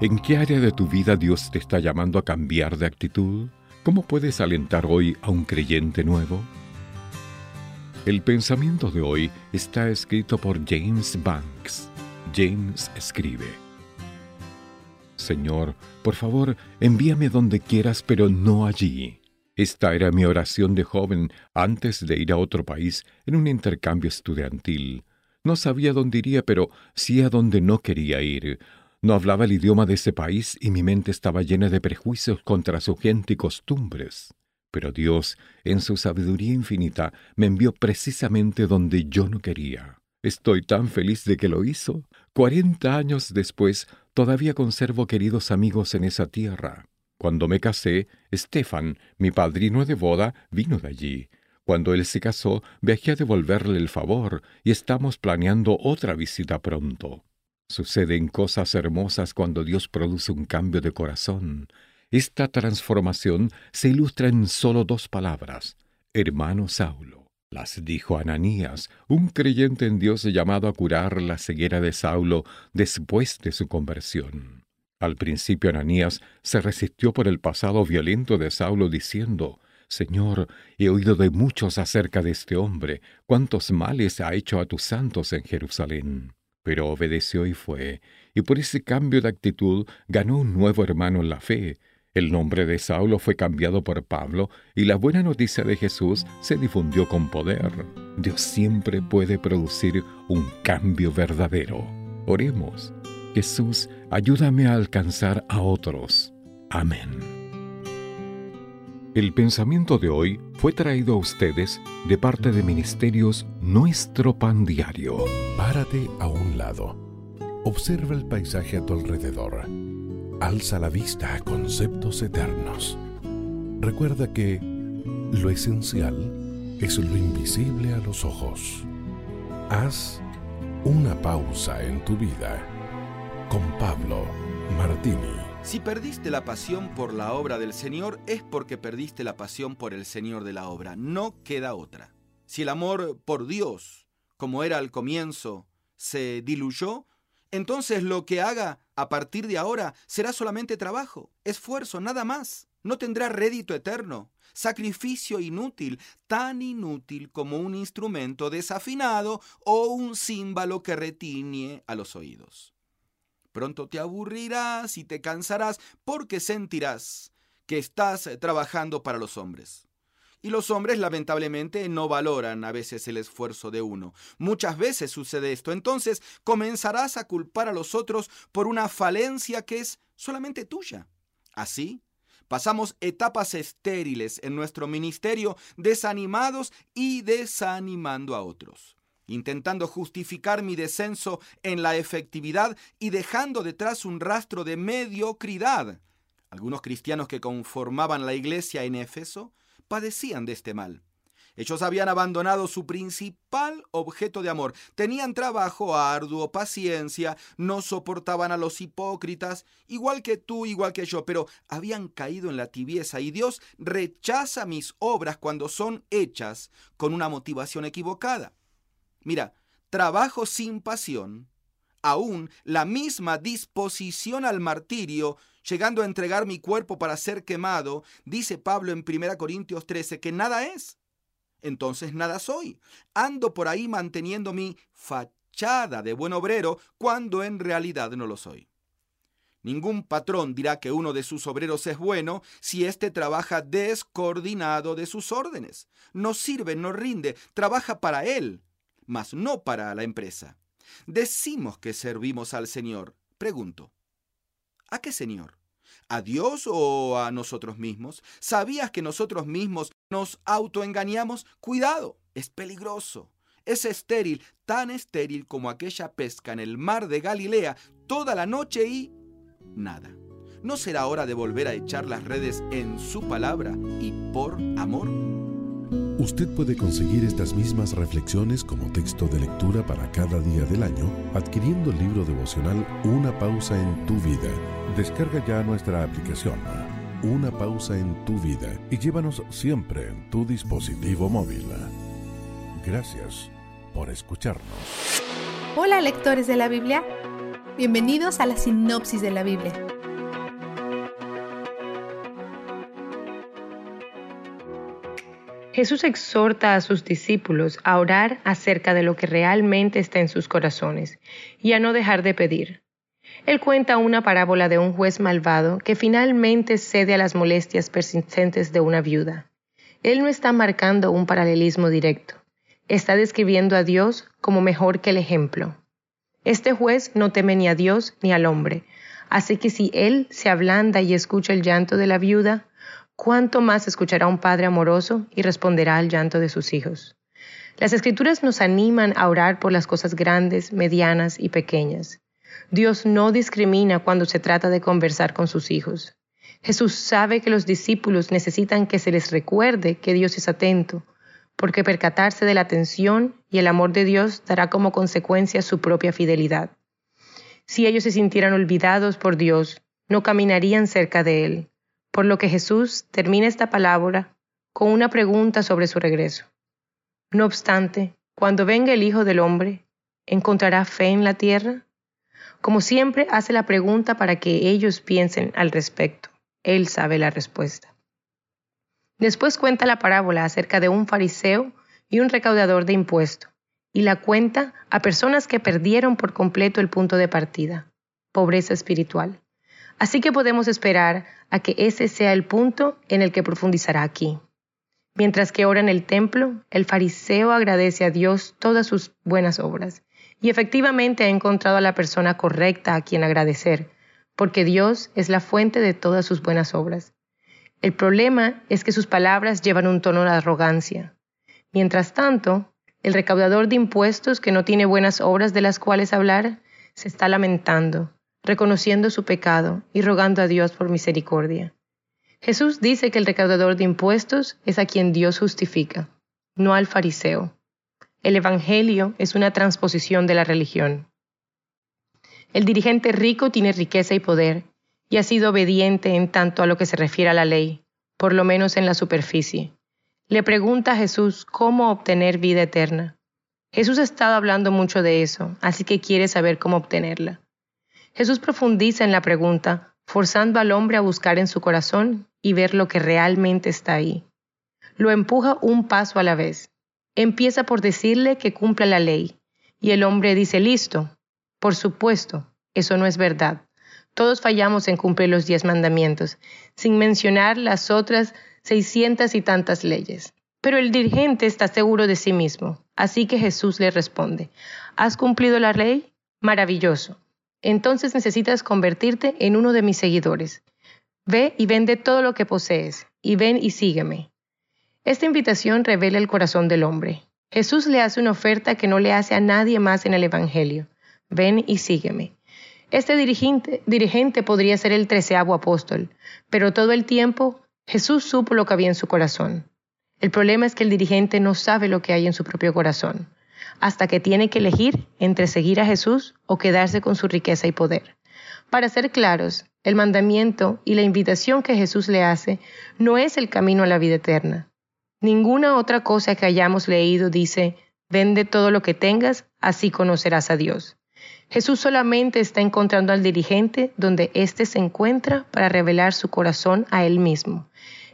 ¿En qué área de tu vida Dios te está llamando a cambiar de actitud? ¿Cómo puedes alentar hoy a un creyente nuevo? El pensamiento de hoy está escrito por James Banks. James escribe, Señor, por favor, envíame donde quieras, pero no allí. Esta era mi oración de joven antes de ir a otro país en un intercambio estudiantil. No sabía dónde iría, pero sí a dónde no quería ir. No hablaba el idioma de ese país y mi mente estaba llena de prejuicios contra su gente y costumbres. Pero Dios, en su sabiduría infinita, me envió precisamente donde yo no quería. Estoy tan feliz de que lo hizo. Cuarenta años después, todavía conservo queridos amigos en esa tierra. Cuando me casé, Stefan, mi padrino de boda, vino de allí. Cuando él se casó, viajé a devolverle el favor y estamos planeando otra visita pronto. Suceden cosas hermosas cuando Dios produce un cambio de corazón. Esta transformación se ilustra en solo dos palabras, hermano Saulo. Las dijo Ananías, un creyente en Dios llamado a curar la ceguera de Saulo después de su conversión. Al principio Ananías se resistió por el pasado violento de Saulo diciendo, Señor, he oído de muchos acerca de este hombre, cuántos males ha hecho a tus santos en Jerusalén. Pero obedeció y fue, y por ese cambio de actitud ganó un nuevo hermano en la fe, el nombre de Saulo fue cambiado por Pablo y la buena noticia de Jesús se difundió con poder. Dios siempre puede producir un cambio verdadero. Oremos. Jesús, ayúdame a alcanzar a otros. Amén. El pensamiento de hoy fue traído a ustedes de parte de Ministerios Nuestro Pan Diario. Párate a un lado. Observa el paisaje a tu alrededor alza la vista a conceptos eternos. Recuerda que lo esencial es lo invisible a los ojos. Haz una pausa en tu vida con Pablo Martini. Si perdiste la pasión por la obra del Señor es porque perdiste la pasión por el Señor de la obra. No queda otra. Si el amor por Dios, como era al comienzo, se diluyó, entonces lo que haga a partir de ahora será solamente trabajo, esfuerzo, nada más. No tendrá rédito eterno, sacrificio inútil, tan inútil como un instrumento desafinado o un címbalo que retiñe a los oídos. Pronto te aburrirás y te cansarás porque sentirás que estás trabajando para los hombres. Y los hombres lamentablemente no valoran a veces el esfuerzo de uno. Muchas veces sucede esto. Entonces comenzarás a culpar a los otros por una falencia que es solamente tuya. Así, pasamos etapas estériles en nuestro ministerio desanimados y desanimando a otros intentando justificar mi descenso en la efectividad y dejando detrás un rastro de mediocridad. Algunos cristianos que conformaban la iglesia en Éfeso padecían de este mal. Ellos habían abandonado su principal objeto de amor. Tenían trabajo arduo, paciencia, no soportaban a los hipócritas, igual que tú, igual que yo, pero habían caído en la tibieza y Dios rechaza mis obras cuando son hechas con una motivación equivocada. Mira, trabajo sin pasión, aún la misma disposición al martirio llegando a entregar mi cuerpo para ser quemado, dice Pablo en 1 Corintios 13 que nada es. Entonces nada soy. Ando por ahí manteniendo mi fachada de buen obrero cuando en realidad no lo soy. Ningún patrón dirá que uno de sus obreros es bueno si éste trabaja descoordinado de sus órdenes. No sirve, no rinde, trabaja para él, mas no para la empresa. Decimos que servimos al Señor. Pregunto, ¿A qué Señor? ¿A Dios o a nosotros mismos? ¿Sabías que nosotros mismos nos autoengañamos? Cuidado, es peligroso. Es estéril, tan estéril como aquella pesca en el mar de Galilea toda la noche y nada. ¿No será hora de volver a echar las redes en su palabra y por amor? Usted puede conseguir estas mismas reflexiones como texto de lectura para cada día del año adquiriendo el libro devocional Una pausa en tu vida Descarga ya nuestra aplicación. Una pausa en tu vida y llévanos siempre en tu dispositivo móvil. Gracias por escucharnos. Hola lectores de la Biblia. Bienvenidos a la sinopsis de la Biblia. Jesús exhorta a sus discípulos a orar acerca de lo que realmente está en sus corazones y a no dejar de pedir. Él cuenta una parábola de un juez malvado que finalmente cede a las molestias persistentes de una viuda. Él no está marcando un paralelismo directo, está describiendo a Dios como mejor que el ejemplo. Este juez no teme ni a Dios ni al hombre, así que si él se ablanda y escucha el llanto de la viuda, ¿cuánto más escuchará un padre amoroso y responderá al llanto de sus hijos? Las escrituras nos animan a orar por las cosas grandes, medianas y pequeñas. Dios no discrimina cuando se trata de conversar con sus hijos. Jesús sabe que los discípulos necesitan que se les recuerde que Dios es atento, porque percatarse de la atención y el amor de Dios dará como consecuencia su propia fidelidad. Si ellos se sintieran olvidados por Dios, no caminarían cerca de Él, por lo que Jesús termina esta palabra con una pregunta sobre su regreso. No obstante, cuando venga el Hijo del Hombre, ¿encontrará fe en la tierra? Como siempre, hace la pregunta para que ellos piensen al respecto. Él sabe la respuesta. Después cuenta la parábola acerca de un fariseo y un recaudador de impuestos, y la cuenta a personas que perdieron por completo el punto de partida, pobreza espiritual. Así que podemos esperar a que ese sea el punto en el que profundizará aquí. Mientras que ora en el templo, el fariseo agradece a Dios todas sus buenas obras y efectivamente ha encontrado a la persona correcta a quien agradecer, porque Dios es la fuente de todas sus buenas obras. El problema es que sus palabras llevan un tono de arrogancia. Mientras tanto, el recaudador de impuestos que no tiene buenas obras de las cuales hablar, se está lamentando, reconociendo su pecado y rogando a Dios por misericordia. Jesús dice que el recaudador de impuestos es a quien Dios justifica, no al fariseo. El Evangelio es una transposición de la religión. El dirigente rico tiene riqueza y poder, y ha sido obediente en tanto a lo que se refiere a la ley, por lo menos en la superficie. Le pregunta a Jesús cómo obtener vida eterna. Jesús ha estado hablando mucho de eso, así que quiere saber cómo obtenerla. Jesús profundiza en la pregunta, forzando al hombre a buscar en su corazón y ver lo que realmente está ahí. Lo empuja un paso a la vez. Empieza por decirle que cumpla la ley, y el hombre dice, listo. Por supuesto, eso no es verdad. Todos fallamos en cumplir los diez mandamientos, sin mencionar las otras seiscientas y tantas leyes. Pero el dirigente está seguro de sí mismo, así que Jesús le responde, ¿has cumplido la ley? Maravilloso entonces necesitas convertirte en uno de mis seguidores. Ve y vende todo lo que posees, y ven y sígueme. Esta invitación revela el corazón del hombre. Jesús le hace una oferta que no le hace a nadie más en el Evangelio. Ven y sígueme. Este dirigente, dirigente podría ser el treceavo apóstol, pero todo el tiempo Jesús supo lo que había en su corazón. El problema es que el dirigente no sabe lo que hay en su propio corazón hasta que tiene que elegir entre seguir a Jesús o quedarse con su riqueza y poder. Para ser claros, el mandamiento y la invitación que Jesús le hace no es el camino a la vida eterna. Ninguna otra cosa que hayamos leído dice, vende todo lo que tengas, así conocerás a Dios. Jesús solamente está encontrando al dirigente donde éste se encuentra para revelar su corazón a él mismo.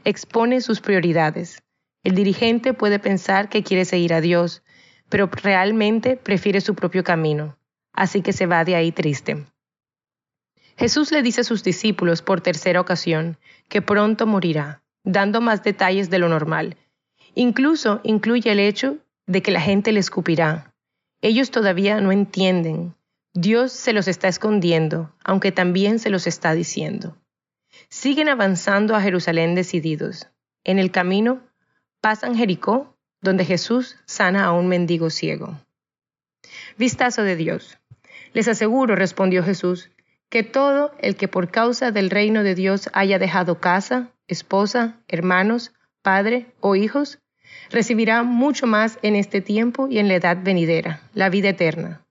Expone sus prioridades. El dirigente puede pensar que quiere seguir a Dios, pero realmente prefiere su propio camino, así que se va de ahí triste. Jesús le dice a sus discípulos por tercera ocasión que pronto morirá, dando más detalles de lo normal. Incluso incluye el hecho de que la gente le escupirá. Ellos todavía no entienden. Dios se los está escondiendo, aunque también se los está diciendo. Siguen avanzando a Jerusalén decididos. En el camino pasan Jericó donde Jesús sana a un mendigo ciego. Vistazo de Dios. Les aseguro, respondió Jesús, que todo el que por causa del reino de Dios haya dejado casa, esposa, hermanos, padre o hijos, recibirá mucho más en este tiempo y en la edad venidera, la vida eterna.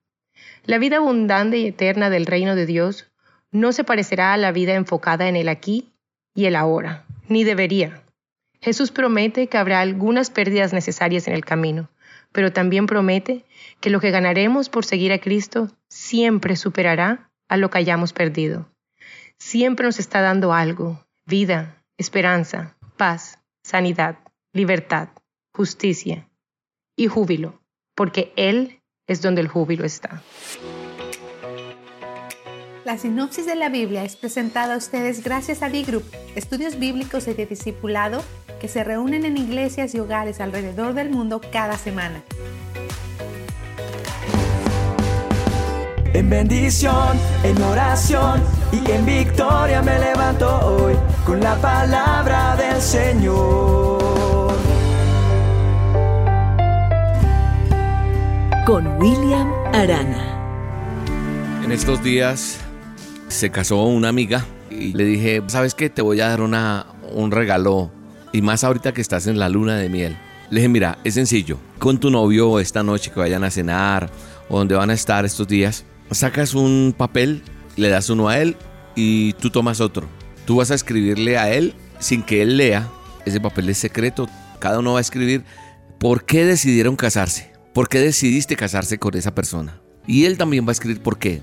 La vida abundante y eterna del reino de Dios no se parecerá a la vida enfocada en el aquí y el ahora, ni debería. Jesús promete que habrá algunas pérdidas necesarias en el camino, pero también promete que lo que ganaremos por seguir a Cristo siempre superará a lo que hayamos perdido. Siempre nos está dando algo, vida, esperanza, paz, sanidad, libertad, justicia y júbilo, porque Él es donde el júbilo está. La sinopsis de la Biblia es presentada a ustedes gracias a D-Group, estudios bíblicos y de discipulado que se reúnen en iglesias y hogares alrededor del mundo cada semana. En bendición, en oración y en victoria me levanto hoy con la palabra del Señor. Con William Arana. En estos días se casó una amiga y le dije, ¿sabes qué? Te voy a dar una, un regalo y más ahorita que estás en la luna de miel. Le dije, mira, es sencillo. Con tu novio esta noche que vayan a cenar o donde van a estar estos días, sacas un papel, le das uno a él y tú tomas otro. Tú vas a escribirle a él sin que él lea. Ese papel es secreto. Cada uno va a escribir por qué decidieron casarse. ¿Por qué decidiste casarse con esa persona? Y él también va a escribir por qué.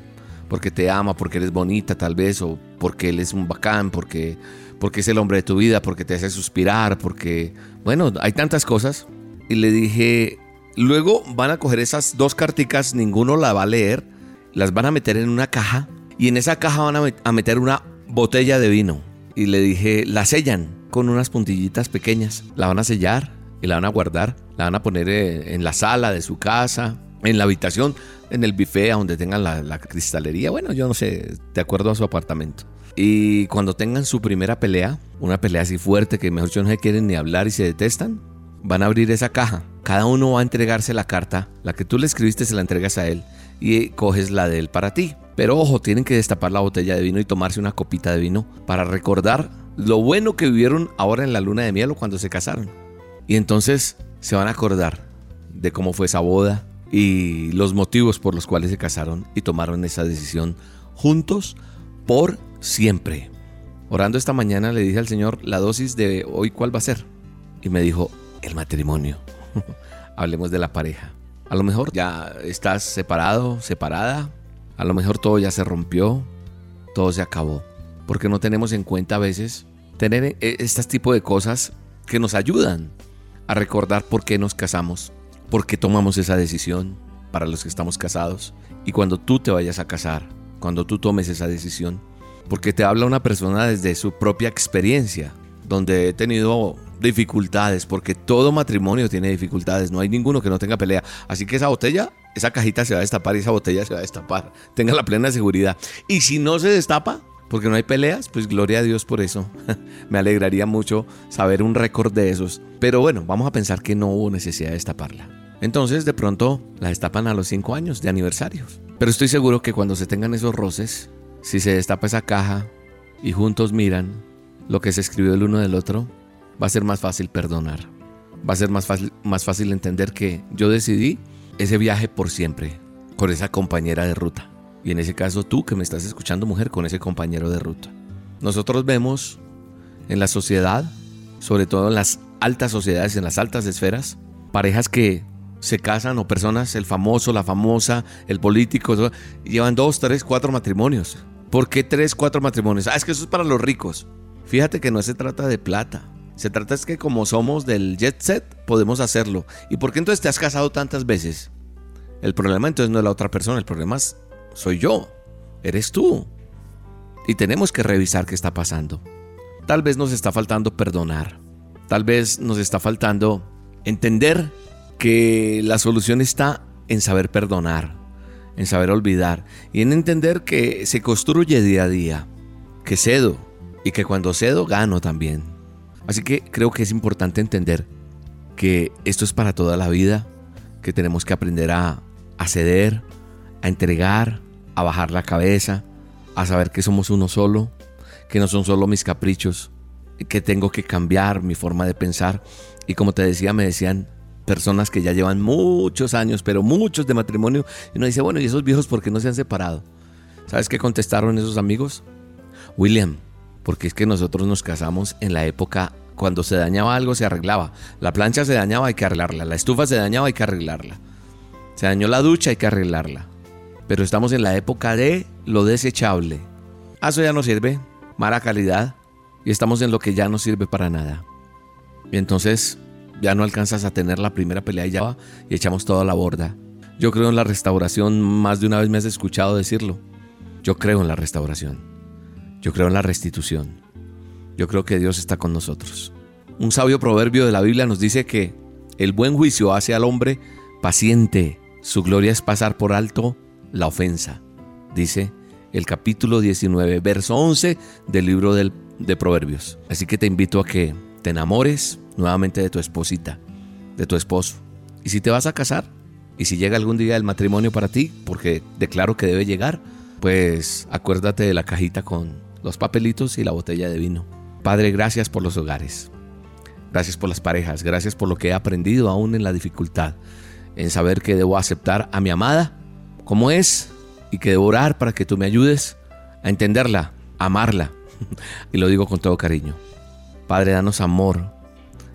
Porque te ama, porque eres bonita tal vez, o porque él es un bacán, porque, porque es el hombre de tu vida, porque te hace suspirar, porque... Bueno, hay tantas cosas. Y le dije, luego van a coger esas dos carticas, ninguno la va a leer, las van a meter en una caja y en esa caja van a meter una botella de vino. Y le dije, la sellan con unas puntillitas pequeñas, la van a sellar y la van a guardar, la van a poner eh, en la sala de su casa, en la habitación, en el buffet, donde tengan la, cristalería, bueno, yo no sé, de acuerdo a su apartamento. Y cuando tengan su primera pelea, una pelea así fuerte que mejor no se quieren ni hablar y se detestan, van a abrir esa caja. Cada uno va a entregarse la carta, la que tú le escribiste se la entregas a él y coges la de él para ti. Pero ojo, tienen que destapar la botella de vino y tomarse una copita de vino para recordar lo bueno que vivieron ahora en la luna de miel o cuando se casaron. Y entonces se van a acordar de cómo fue esa boda y los motivos por los cuales se casaron y tomaron esa decisión juntos por siempre. Orando esta mañana le dije al Señor la dosis de hoy cuál va a ser. Y me dijo, el matrimonio. [LAUGHS] Hablemos de la pareja. A lo mejor ya estás separado, separada. A lo mejor todo ya se rompió, todo se acabó. Porque no tenemos en cuenta a veces tener e-, este tipo de cosas que nos ayudan a recordar por qué nos casamos, por qué tomamos esa decisión para los que estamos casados. Y cuando tú te vayas a casar, cuando tú tomes esa decisión, porque te habla una persona desde su propia experiencia, donde he tenido dificultades, porque todo matrimonio tiene dificultades, no hay ninguno que no tenga pelea. Así que esa botella, esa cajita se va a destapar y esa botella se va a destapar. Tenga la plena seguridad. Y si no se destapa, porque no hay peleas, pues gloria a Dios por eso. [LAUGHS] Me alegraría mucho saber un récord de esos. Pero bueno, vamos a pensar que no hubo necesidad de destaparla. Entonces de pronto la destapan a los 5 años de aniversarios. Pero estoy seguro que cuando se tengan esos roces, si se destapa esa caja y juntos miran lo que se escribió el uno del otro, va a ser más fácil perdonar. Va a ser más fácil, más fácil entender que yo decidí ese viaje por siempre, con esa compañera de ruta. Y en ese caso tú que me estás escuchando mujer, con ese compañero de ruta. Nosotros vemos en la sociedad, sobre todo en las altas sociedades, en las altas esferas, parejas que se casan o personas, el famoso, la famosa, el político, llevan dos, tres, cuatro matrimonios. ¿Por qué tres, cuatro matrimonios? Ah, es que eso es para los ricos. Fíjate que no se trata de plata. Se trata es que como somos del jet set, podemos hacerlo. ¿Y por qué entonces te has casado tantas veces? El problema entonces no es la otra persona, el problema soy yo, eres tú. Y tenemos que revisar qué está pasando. Tal vez nos está faltando perdonar. Tal vez nos está faltando entender que la solución está en saber perdonar, en saber olvidar y en entender que se construye día a día, que cedo y que cuando cedo gano también. Así que creo que es importante entender que esto es para toda la vida, que tenemos que aprender a, ceder, a entregar, a bajar la cabeza, a saber que somos uno solo, que no son solo mis caprichos, que tengo que cambiar mi forma de pensar. Y como te decía, me decían personas que ya llevan muchos años, pero muchos de matrimonio, y uno dice, bueno, ¿y esos viejos por qué no se han separado? ¿Sabes qué contestaron esos amigos? William, porque es que nosotros nos casamos en la época cuando se dañaba algo se arreglaba. La plancha se dañaba, hay que arreglarla. La estufa se dañaba, hay que arreglarla. Se dañó la ducha, hay que arreglarla. Pero estamos en la época de lo desechable. Eso ya no sirve, mala calidad. Y estamos en lo que ya no sirve para nada. Y entonces ya no alcanzas a tener la primera pelea y ya va, y echamos todo a la borda. Yo creo en la restauración, más de una vez me has escuchado decirlo. Yo creo en la restauración. Yo creo en la restitución. Yo creo que Dios está con nosotros. Un sabio proverbio de la Biblia nos dice que el buen juicio hace al hombre paciente. Su gloria es pasar por alto la ofensa. Dice el capítulo 19, verso 11 del libro de Proverbios. Así que te invito a que te enamores nuevamente de tu esposita, de tu esposo. Y si te vas a casar, y si llega algún día el matrimonio para ti, porque declaro que debe llegar, pues acuérdate de la cajita con los papelitos y la botella de vino. Padre, gracias por los hogares. Gracias por las parejas. Gracias por lo que he aprendido aún en la dificultad. En saber que debo aceptar a mi amada como es y que debo orar para que tú me ayudes a entenderla, amarla. [LAUGHS] y lo digo con todo cariño. Padre, danos amor.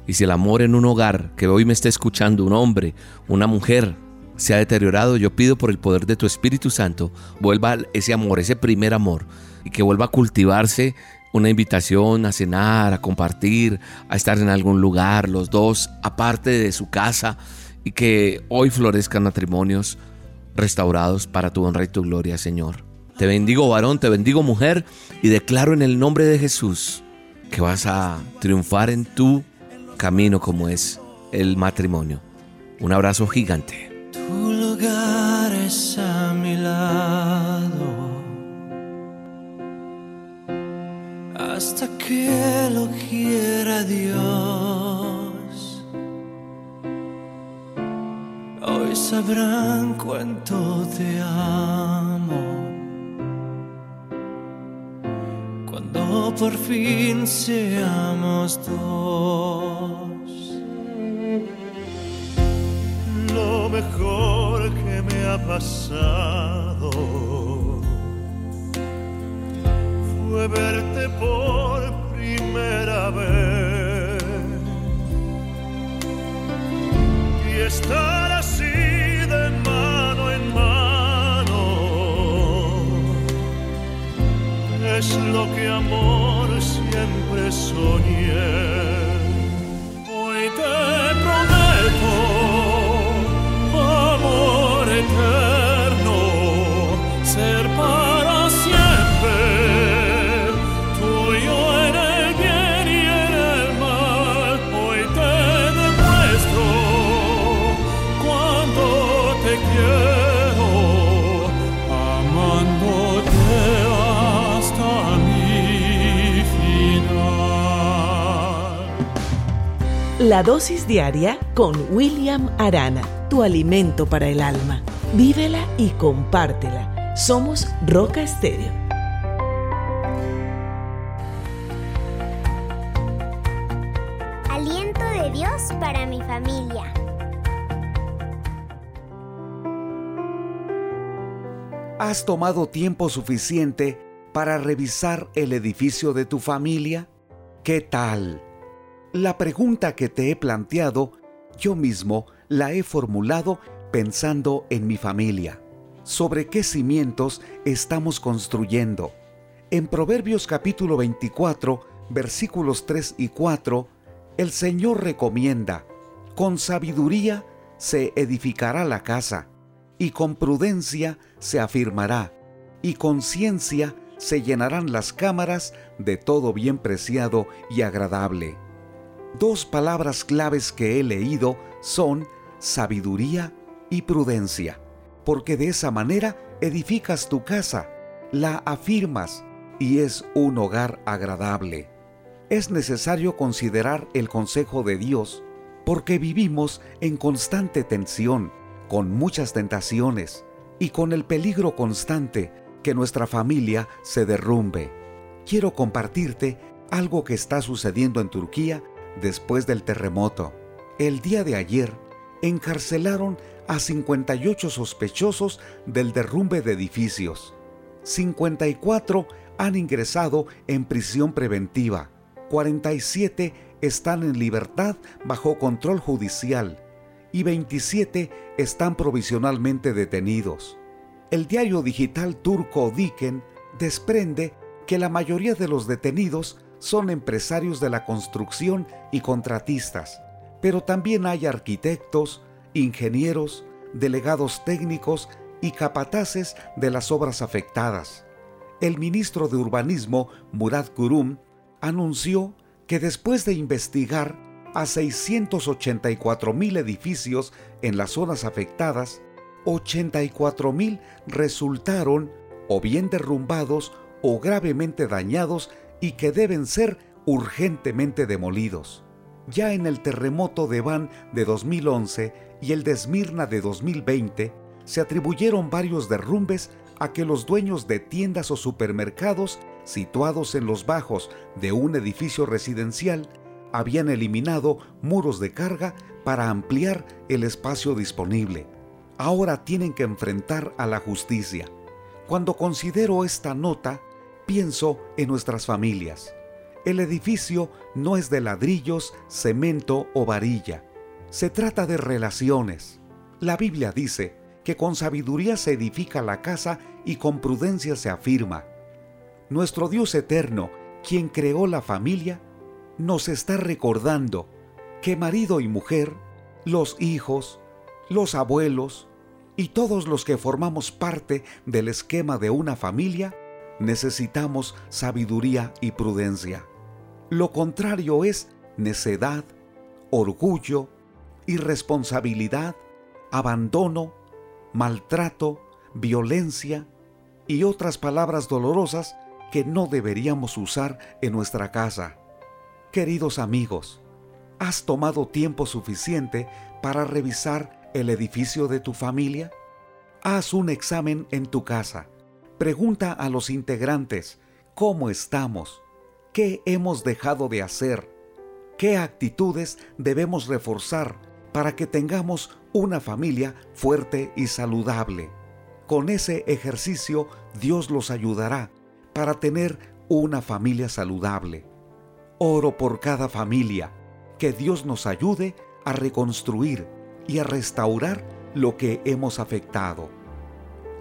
Y si el amor en un hogar que hoy me esté escuchando, un hombre, una mujer, se ha deteriorado, yo pido por el poder de tu Espíritu Santo, vuelva ese amor, ese primer amor, y que vuelva a cultivarse una invitación a cenar, a compartir, a estar en algún lugar, los dos, aparte de su casa, y que hoy florezcan matrimonios restaurados para tu honra y tu gloria, Señor. Te bendigo varón, te bendigo mujer, y declaro en el nombre de Jesús que vas a triunfar en tu camino como es el matrimonio. Un abrazo gigante. Tu lugar es a mi lado hasta que lo quiera Dios. Hoy sabrán cuánto te amo. Cuando por fin seamos dos. lo mejor que me ha pasado fue verte por primera vez y estar así de mano en mano es lo que amor siempre soñé. Hoy te prometo amor eterno, ser para La dosis diaria con William Arana, tu alimento para el alma. Vívela y compártela. Somos Roca Estéreo. Aliento de Dios para mi familia. ¿Has tomado tiempo suficiente para revisar el edificio de tu familia? ¿Qué tal? La pregunta que te he planteado, yo mismo la he formulado pensando en mi familia. ¿Sobre qué cimientos estamos construyendo? En Proverbios capítulo 24, versículos 3 y 4, el Señor recomienda, con sabiduría se edificará la casa, y con prudencia se afirmará, y con ciencia se llenarán las cámaras de todo bien preciado y agradable. Dos palabras claves que he leído son sabiduría y prudencia, porque de esa manera edificas tu casa, la afirmas y es un hogar agradable. Es necesario considerar el consejo de Dios, porque vivimos en constante tensión, con muchas tentaciones y con el peligro constante que nuestra familia se derrumbe. Quiero compartirte algo que está sucediendo en Turquía después del terremoto. El día de ayer encarcelaron a 58 sospechosos del derrumbe de edificios. 54 han ingresado en prisión preventiva, 47 están en libertad bajo control judicial y 27 están provisionalmente detenidos. El diario digital turco Diken desprende que la mayoría de los detenidos son empresarios de la construcción y contratistas, pero también hay arquitectos, ingenieros, delegados técnicos y capataces de las obras afectadas. El ministro de Urbanismo, Murad Kurum, anunció que después de investigar a 684 mil edificios en las zonas afectadas, 84 mil resultaron o bien derrumbados o gravemente dañados y que deben ser urgentemente demolidos. Ya en el terremoto de Van de 2011 y el de Esmirna de 2020, se atribuyeron varios derrumbes a que los dueños de tiendas o supermercados situados en los bajos de un edificio residencial habían eliminado muros de carga para ampliar el espacio disponible. Ahora tienen que enfrentar a la justicia. Cuando considero esta nota, pienso en nuestras familias. El edificio no es de ladrillos, cemento o varilla. Se trata de relaciones. La Biblia dice que con sabiduría se edifica la casa y con prudencia se afirma. Nuestro Dios eterno, quien creó la familia, nos está recordando que marido y mujer, los hijos, los abuelos y todos los que formamos parte del esquema de una familia, necesitamos sabiduría y prudencia. Lo contrario es necedad, orgullo, irresponsabilidad, abandono, maltrato, violencia y otras palabras dolorosas que no deberíamos usar en nuestra casa. Queridos amigos, ¿has tomado tiempo suficiente para revisar el edificio de tu familia? Haz un examen en tu casa. Pregunta a los integrantes cómo estamos, qué hemos dejado de hacer, qué actitudes debemos reforzar para que tengamos una familia fuerte y saludable. Con ese ejercicio Dios los ayudará para tener una familia saludable. Oro por cada familia, que Dios nos ayude a reconstruir y a restaurar lo que hemos afectado.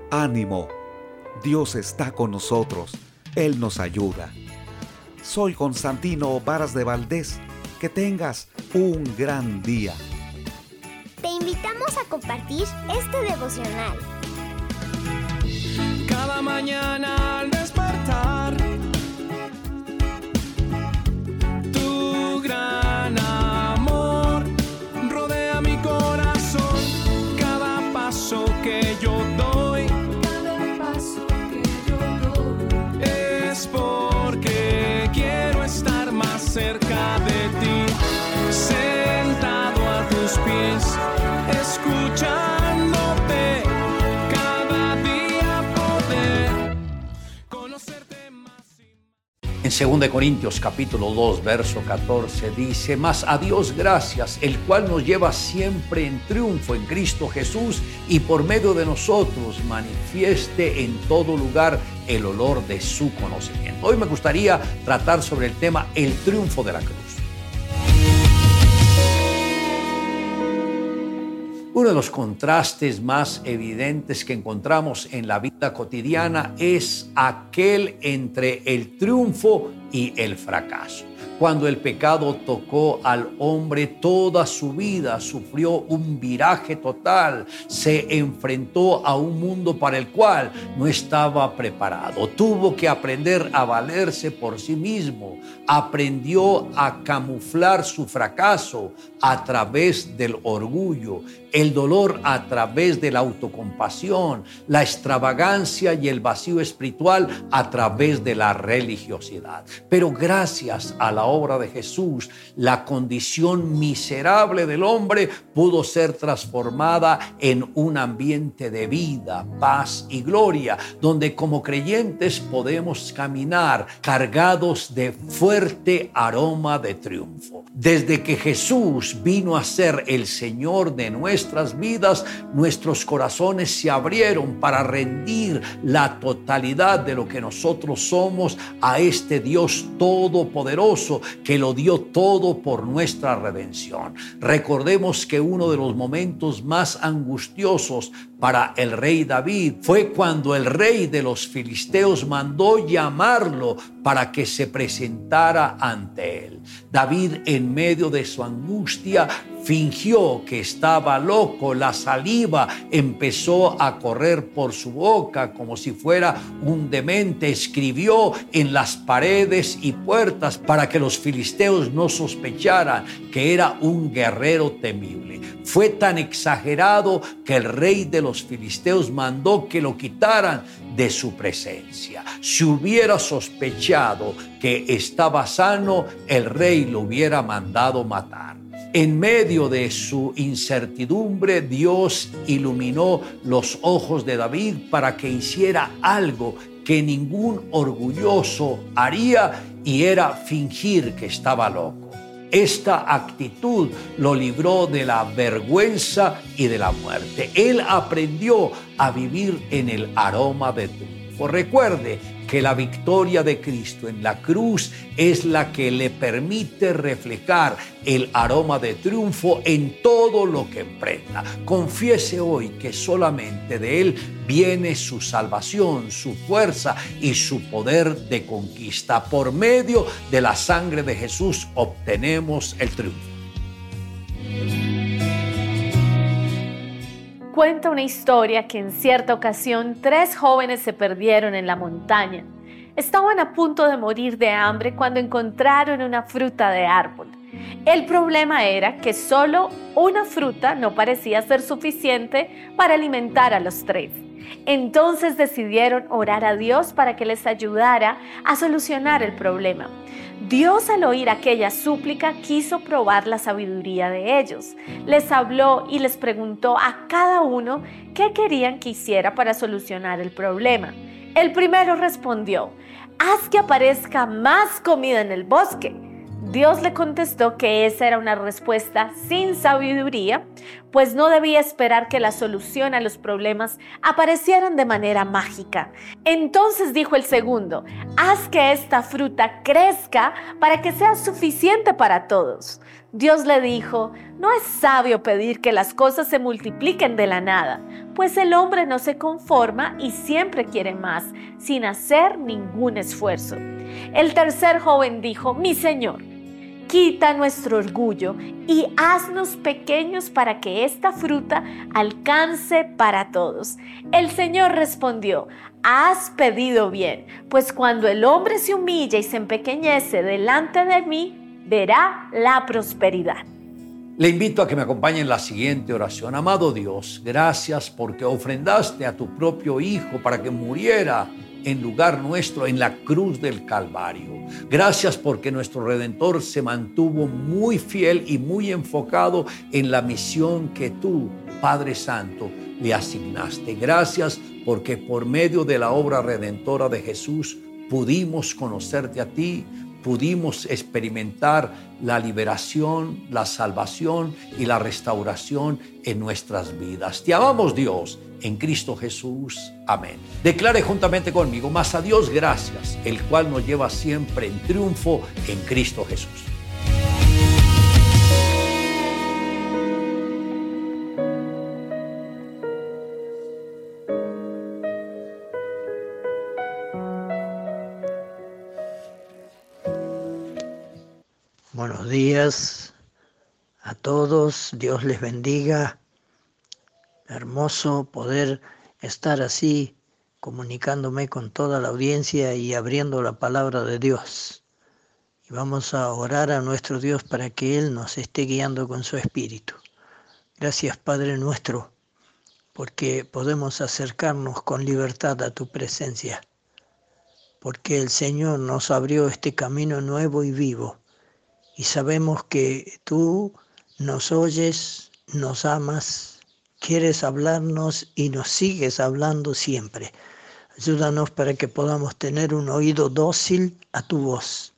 Ánimo, Dios está con nosotros, Él nos ayuda. Soy Constantino Varas de Valdés, que tengas un gran día. Te invitamos a compartir este devocional. Cada mañana al despertar, 2 Corintios capítulo 2, verso 14 dice, Mas a Dios gracias, el cual nos lleva siempre en triunfo en Cristo Jesús y por medio de nosotros manifieste en todo lugar el olor de su conocimiento. Hoy me gustaría tratar sobre el tema el triunfo de la cruz. Uno de los contrastes más evidentes que encontramos en la vida cotidiana es aquel entre el triunfo y el fracaso. Cuando el pecado tocó al hombre, toda su vida sufrió un viraje total. Se enfrentó a un mundo para el cual no estaba preparado. Tuvo que aprender a valerse por sí mismo. Aprendió a camuflar su fracaso a través del orgullo, el dolor a través de la autocompasión, la extravagancia y el vacío espiritual a través de la religiosidad. Pero gracias a la obra de Jesús, la condición miserable del hombre pudo ser transformada en un ambiente de vida, paz y gloria, donde como creyentes podemos caminar cargados de fuerte aroma de triunfo. Desde que Jesús vino a ser el Señor de nuestras vidas, nuestros corazones se abrieron para rendir la totalidad de lo que nosotros somos a este Dios todopoderoso que lo dio todo por nuestra redención. Recordemos que uno de los momentos más angustiosos para el rey David fue cuando el rey de los filisteos mandó llamarlo para que se presentara ante él. David en medio de su angustia fingió que estaba loco, la saliva empezó a correr por su boca como si fuera un demente, escribió en las paredes y puertas para que los filisteos no sospecharan que era un guerrero temible. Fue tan exagerado que el rey de los filisteos mandó que lo quitaran de su presencia. Si hubiera sospechado que estaba sano, el rey lo hubiera mandado matar. En medio de su incertidumbre, Dios iluminó los ojos de David para que hiciera algo que ningún orgulloso haría y era fingir que estaba loco. Esta actitud lo libró de la vergüenza y de la muerte. Él aprendió a vivir en el aroma de triunfo. Recuerde que la victoria de Cristo en la cruz es la que le permite reflejar el aroma de triunfo en todo lo que emprenda. Confiese hoy que solamente de Él viene su salvación, su fuerza y su poder de conquista. Por medio de la sangre de Jesús obtenemos el triunfo. Cuenta una historia que en cierta ocasión tres jóvenes se perdieron en la montaña. Estaban a punto de morir de hambre cuando encontraron una fruta de árbol. El problema era que solo una fruta no parecía ser suficiente para alimentar a los tres. Entonces decidieron orar a Dios para que les ayudara a solucionar el problema. Dios al oír aquella súplica quiso probar la sabiduría de ellos. Les habló y les preguntó a cada uno qué querían que hiciera para solucionar el problema. El primero respondió, haz que aparezca más comida en el bosque. Dios le contestó que esa era una respuesta sin sabiduría, pues no debía esperar que la solución a los problemas aparecieran de manera mágica. Entonces dijo el segundo, haz que esta fruta crezca para que sea suficiente para todos. Dios le dijo, no es sabio pedir que las cosas se multipliquen de la nada, pues el hombre no se conforma y siempre quiere más, sin hacer ningún esfuerzo. El tercer joven dijo, mi Señor, quita nuestro orgullo y haznos pequeños para que esta fruta alcance para todos. El Señor respondió, has pedido bien, pues cuando el hombre se humilla y se empequeñece delante de mí, verá la prosperidad. Le invito a que me acompañe en la siguiente oración. Amado Dios, gracias porque ofrendaste a tu propio Hijo para que muriera en lugar nuestro en la cruz del Calvario. Gracias porque nuestro Redentor se mantuvo muy fiel y muy enfocado en la misión que tú, Padre Santo, le asignaste. Gracias porque por medio de la obra redentora de Jesús pudimos conocerte a ti, pudimos experimentar la liberación, la salvación y la restauración en nuestras vidas. Te amamos Dios en Cristo Jesús. Amén. Declare juntamente conmigo, más a Dios gracias, el cual nos lleva siempre en triunfo en Cristo Jesús. A todos, Dios les bendiga hermoso poder estar así comunicándome con toda la audiencia y abriendo la palabra de Dios. Y vamos a orar a nuestro Dios para que Él nos esté guiando con su espíritu. Gracias Padre nuestro, porque podemos acercarnos con libertad a tu presencia. porque el Señor nos abrió este camino nuevo y vivo. Y sabemos que tú nos oyes, nos amas, quieres hablarnos y nos sigues hablando siempre. Ayúdanos para que podamos tener un oído dócil a tu voz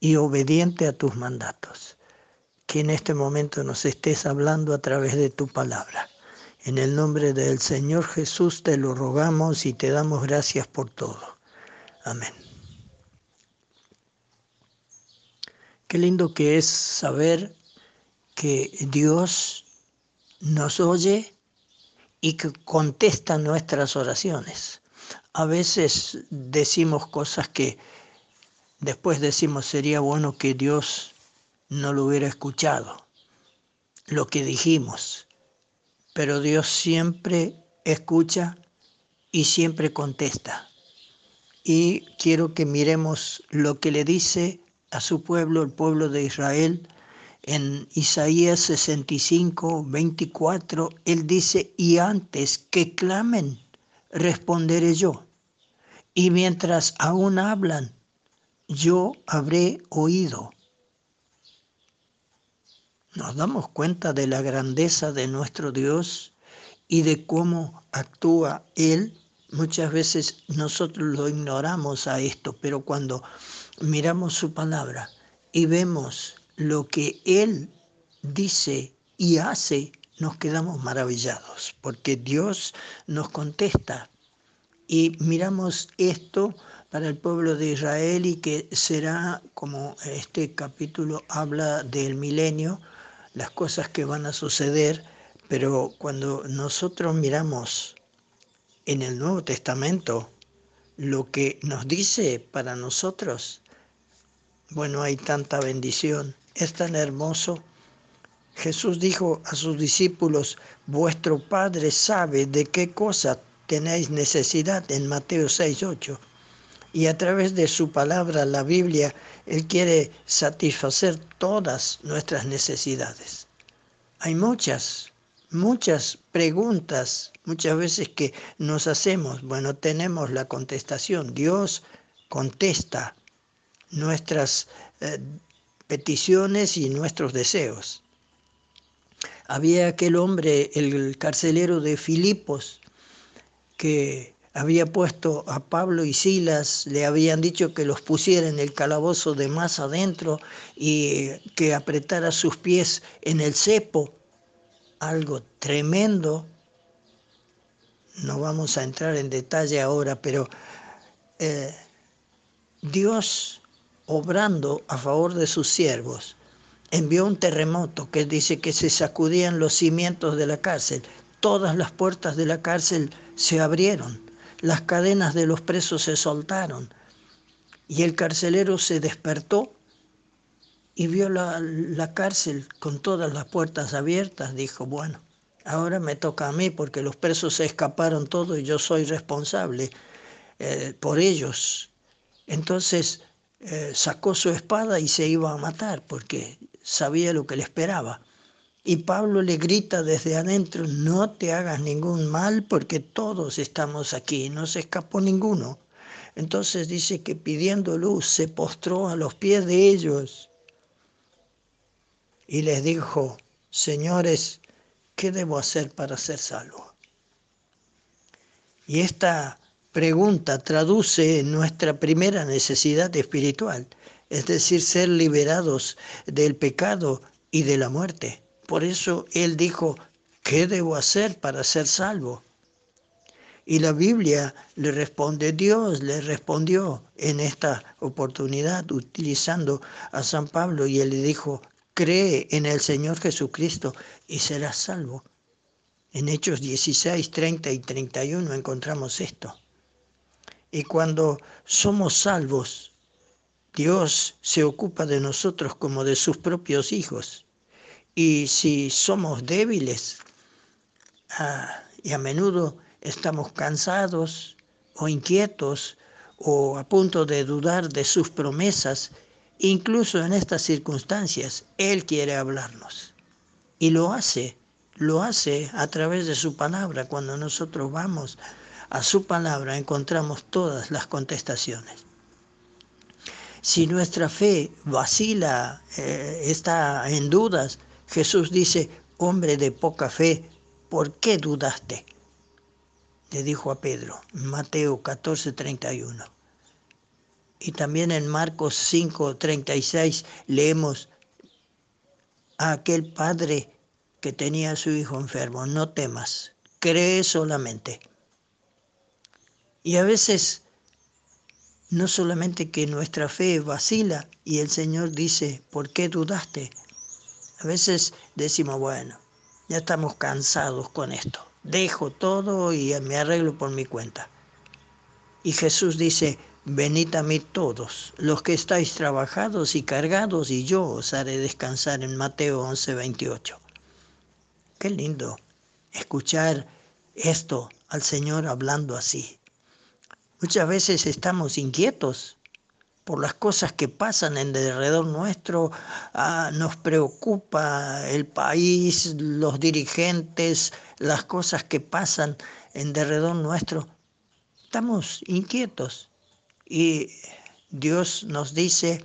y obediente a tus mandatos. Que en este momento nos estés hablando a través de tu palabra. En el nombre del Señor Jesús te lo rogamos y te damos gracias por todo. Amén. Qué lindo que es saber que Dios nos oye y que contesta nuestras oraciones. A veces decimos cosas que después decimos sería bueno que Dios no lo hubiera escuchado, lo que dijimos, pero Dios siempre escucha y siempre contesta. Y quiero que miremos lo que le dice a su pueblo, el pueblo de Israel, en Isaías 65, 24, él dice, y antes que clamen, responderé yo. Y mientras aún hablan, yo habré oído. Nos damos cuenta de la grandeza de nuestro Dios y de cómo actúa Él. Muchas veces nosotros lo ignoramos a esto, pero cuando miramos su palabra y vemos lo que Él dice y hace, nos quedamos maravillados, porque Dios nos contesta. Y miramos esto para el pueblo de Israel y que será, como este capítulo habla del milenio, las cosas que van a suceder, pero cuando nosotros miramos en el Nuevo Testamento lo que nos dice para nosotros, bueno, hay tanta bendición es tan hermoso. Jesús dijo a sus discípulos, vuestro Padre sabe de qué cosa tenéis necesidad en Mateo 6, 8. Y a través de su palabra, la Biblia, Él quiere satisfacer todas nuestras necesidades. Hay muchas, muchas preguntas, muchas veces que nos hacemos. Bueno, tenemos la contestación. Dios contesta nuestras eh, peticiones y nuestros deseos. Había aquel hombre, el carcelero de Filipos, que había puesto a Pablo y Silas, le habían dicho que los pusiera en el calabozo de más adentro y que apretara sus pies en el cepo, algo tremendo. No vamos a entrar en detalle ahora, pero eh, Dios obrando a favor de sus siervos, envió un terremoto que dice que se sacudían los cimientos de la cárcel. Todas las puertas de la cárcel se abrieron, las cadenas de los presos se soltaron y el carcelero se despertó y vio la, cárcel con todas las puertas abiertas. Dijo, bueno, ahora me toca a mí porque los presos se escaparon todos y yo soy responsable eh, por ellos. Entonces eh, sacó su espada y se iba a matar porque sabía lo que le esperaba. Y Pablo le grita desde adentro, no te hagas ningún mal porque todos estamos aquí, no se escapó ninguno. Entonces dice que pidiendo luz se postró a los pies de ellos y les dijo, señores, ¿qué debo hacer para ser salvo? Y esta pregunta traduce nuestra primera necesidad espiritual, es decir, ser liberados del pecado y de la muerte. Por eso Él dijo, ¿qué debo hacer para ser salvo? Y la Biblia le responde, Dios le respondió en esta oportunidad utilizando a San Pablo y él le dijo, cree en el Señor Jesucristo y serás salvo. En Hechos 16, 30 y 31 encontramos esto. Y cuando somos salvos, Dios se ocupa de nosotros como de sus propios hijos. Y si somos débiles ah, y a menudo estamos cansados o inquietos o a punto de dudar de sus promesas, incluso en estas circunstancias, Él quiere hablarnos. Y lo hace, lo hace a través de su palabra cuando nosotros vamos a su palabra encontramos todas las contestaciones. Si nuestra fe vacila, eh, está en dudas, Jesús dice, hombre de poca fe, ¿por qué dudaste? Le dijo a Pedro, Mateo 14, 31. Y también en Marcos 5, 36 leemos a aquel padre que tenía a su hijo enfermo, no temas, cree solamente. Y a veces no solamente que nuestra fe vacila y el Señor dice, ¿por qué dudaste? A veces decimos, bueno, ya estamos cansados con esto, dejo todo y me arreglo por mi cuenta. Y Jesús dice, venid a mí todos, los que estáis trabajados y cargados, y yo os haré descansar en Mateo 11, 28. Qué lindo escuchar esto al Señor hablando así. Muchas veces estamos inquietos por las cosas que pasan en alrededor nuestro, ah, nos preocupa el país, los dirigentes, las cosas que pasan en derredor nuestro. Estamos inquietos y Dios nos dice,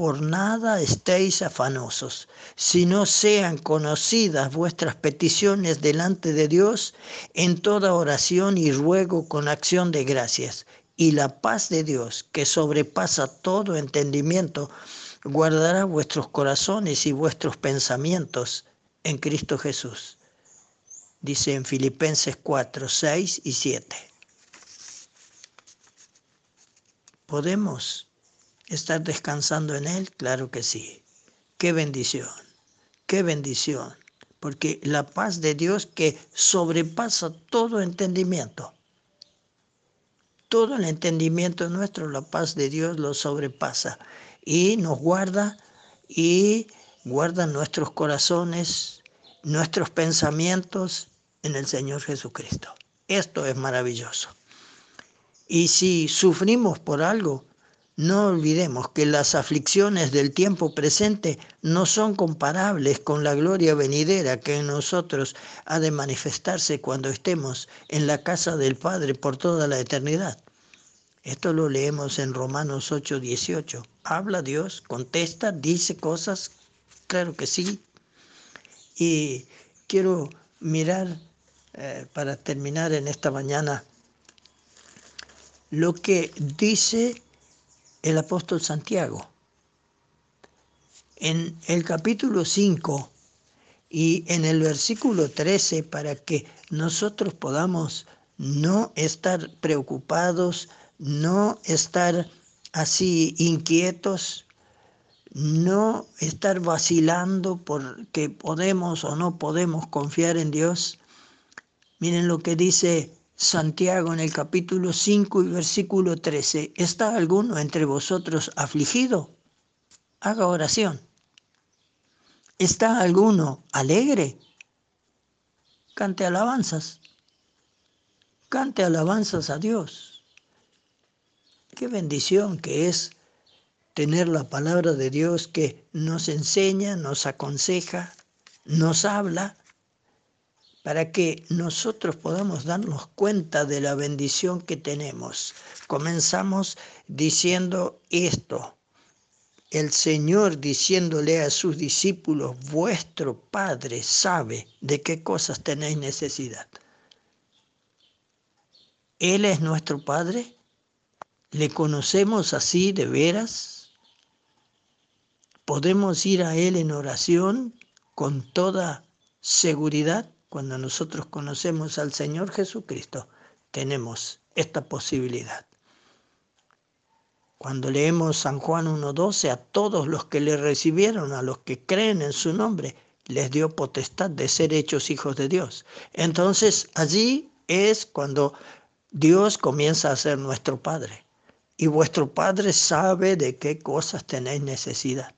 por nada estéis afanosos, sino sean conocidas vuestras peticiones delante de Dios en toda oración y ruego con acción de gracias. Y la paz de Dios, que sobrepasa todo entendimiento, guardará vuestros corazones y vuestros pensamientos en Cristo Jesús. Dice en Filipenses 4, 6 y 7. Podemos estar descansando en Él? Claro que sí. Qué bendición, qué bendición. Porque la paz de Dios que sobrepasa todo entendimiento. Todo el entendimiento nuestro, la paz de Dios lo sobrepasa. Y nos guarda y guarda nuestros corazones, nuestros pensamientos en el Señor Jesucristo. Esto es maravilloso. Y si sufrimos por algo, no olvidemos que las aflicciones del tiempo presente no son comparables con la gloria venidera que en nosotros ha de manifestarse cuando estemos en la casa del Padre por toda la eternidad. Esto lo leemos en Romanos 8, 18. Habla Dios, contesta, dice cosas, claro que sí. Y quiero mirar, eh, para terminar en esta mañana, lo que dice el apóstol Santiago. En el capítulo 5 y en el versículo 13, para que nosotros podamos no estar preocupados, no estar así inquietos, no estar vacilando porque podemos o no podemos confiar en Dios. Miren lo que dice Santiago en el capítulo 5 y versículo 13, ¿está alguno entre vosotros afligido? Haga oración. ¿Está alguno alegre? Cante alabanzas. Cante alabanzas a Dios. Qué bendición que es tener la palabra de Dios que nos enseña, nos aconseja, nos habla para que nosotros podamos darnos cuenta de la bendición que tenemos. Comenzamos diciendo esto. El Señor diciéndole a sus discípulos, vuestro Padre sabe de qué cosas tenéis necesidad. Él es nuestro Padre. ¿Le conocemos así de veras? ¿Podemos ir a Él en oración con toda seguridad? Cuando nosotros conocemos al Señor Jesucristo, tenemos esta posibilidad. Cuando leemos San Juan 1.12, a todos los que le recibieron, a los que creen en su nombre, les dio potestad de ser hechos hijos de Dios. Entonces allí es cuando Dios comienza a ser nuestro Padre. Y vuestro Padre sabe de qué cosas tenéis necesidad.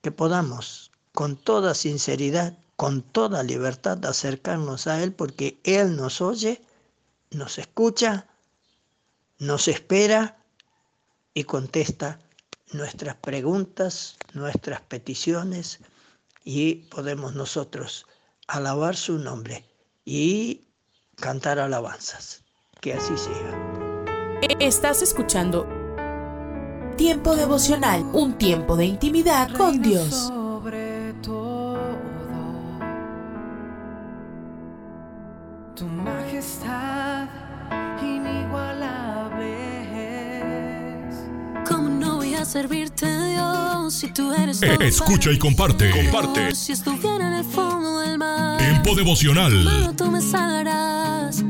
Que podamos, con toda sinceridad, con toda libertad de acercarnos a Él porque Él nos oye, nos escucha, nos espera y contesta nuestras preguntas, nuestras peticiones y podemos nosotros alabar su nombre y cantar alabanzas. Que así sea. Estás escuchando Tiempo devocional, un tiempo de intimidad con Dios. Tu majestad inigualable es. ¿Cómo no voy a servirte, Dios, si tú eres Eh, Escucha y comparte. Comparte. Si estuviera en el fondo del mar, Tiempo devocional. mano, tú me salvarás.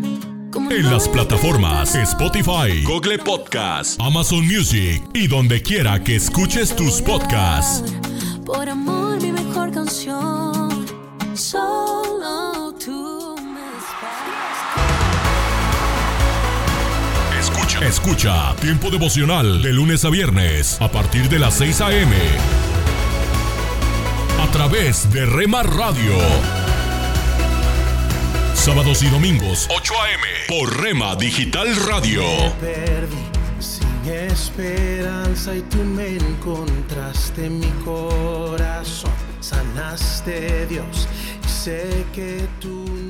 ¿Cómo En no las plataformas Spotify, Google Podcast, Amazon Music y donde quiera que escuches tus podcasts. Por amor, mi mejor canción. Escucha. Tiempo devocional de lunes a viernes a partir de las 6 a.m. A través de Rema Radio. Sábados y domingos 8 a.m. por Rema Digital Radio. perdí sin esperanza y tú me encontraste en mi corazón. Sanaste Dios y sé que tú.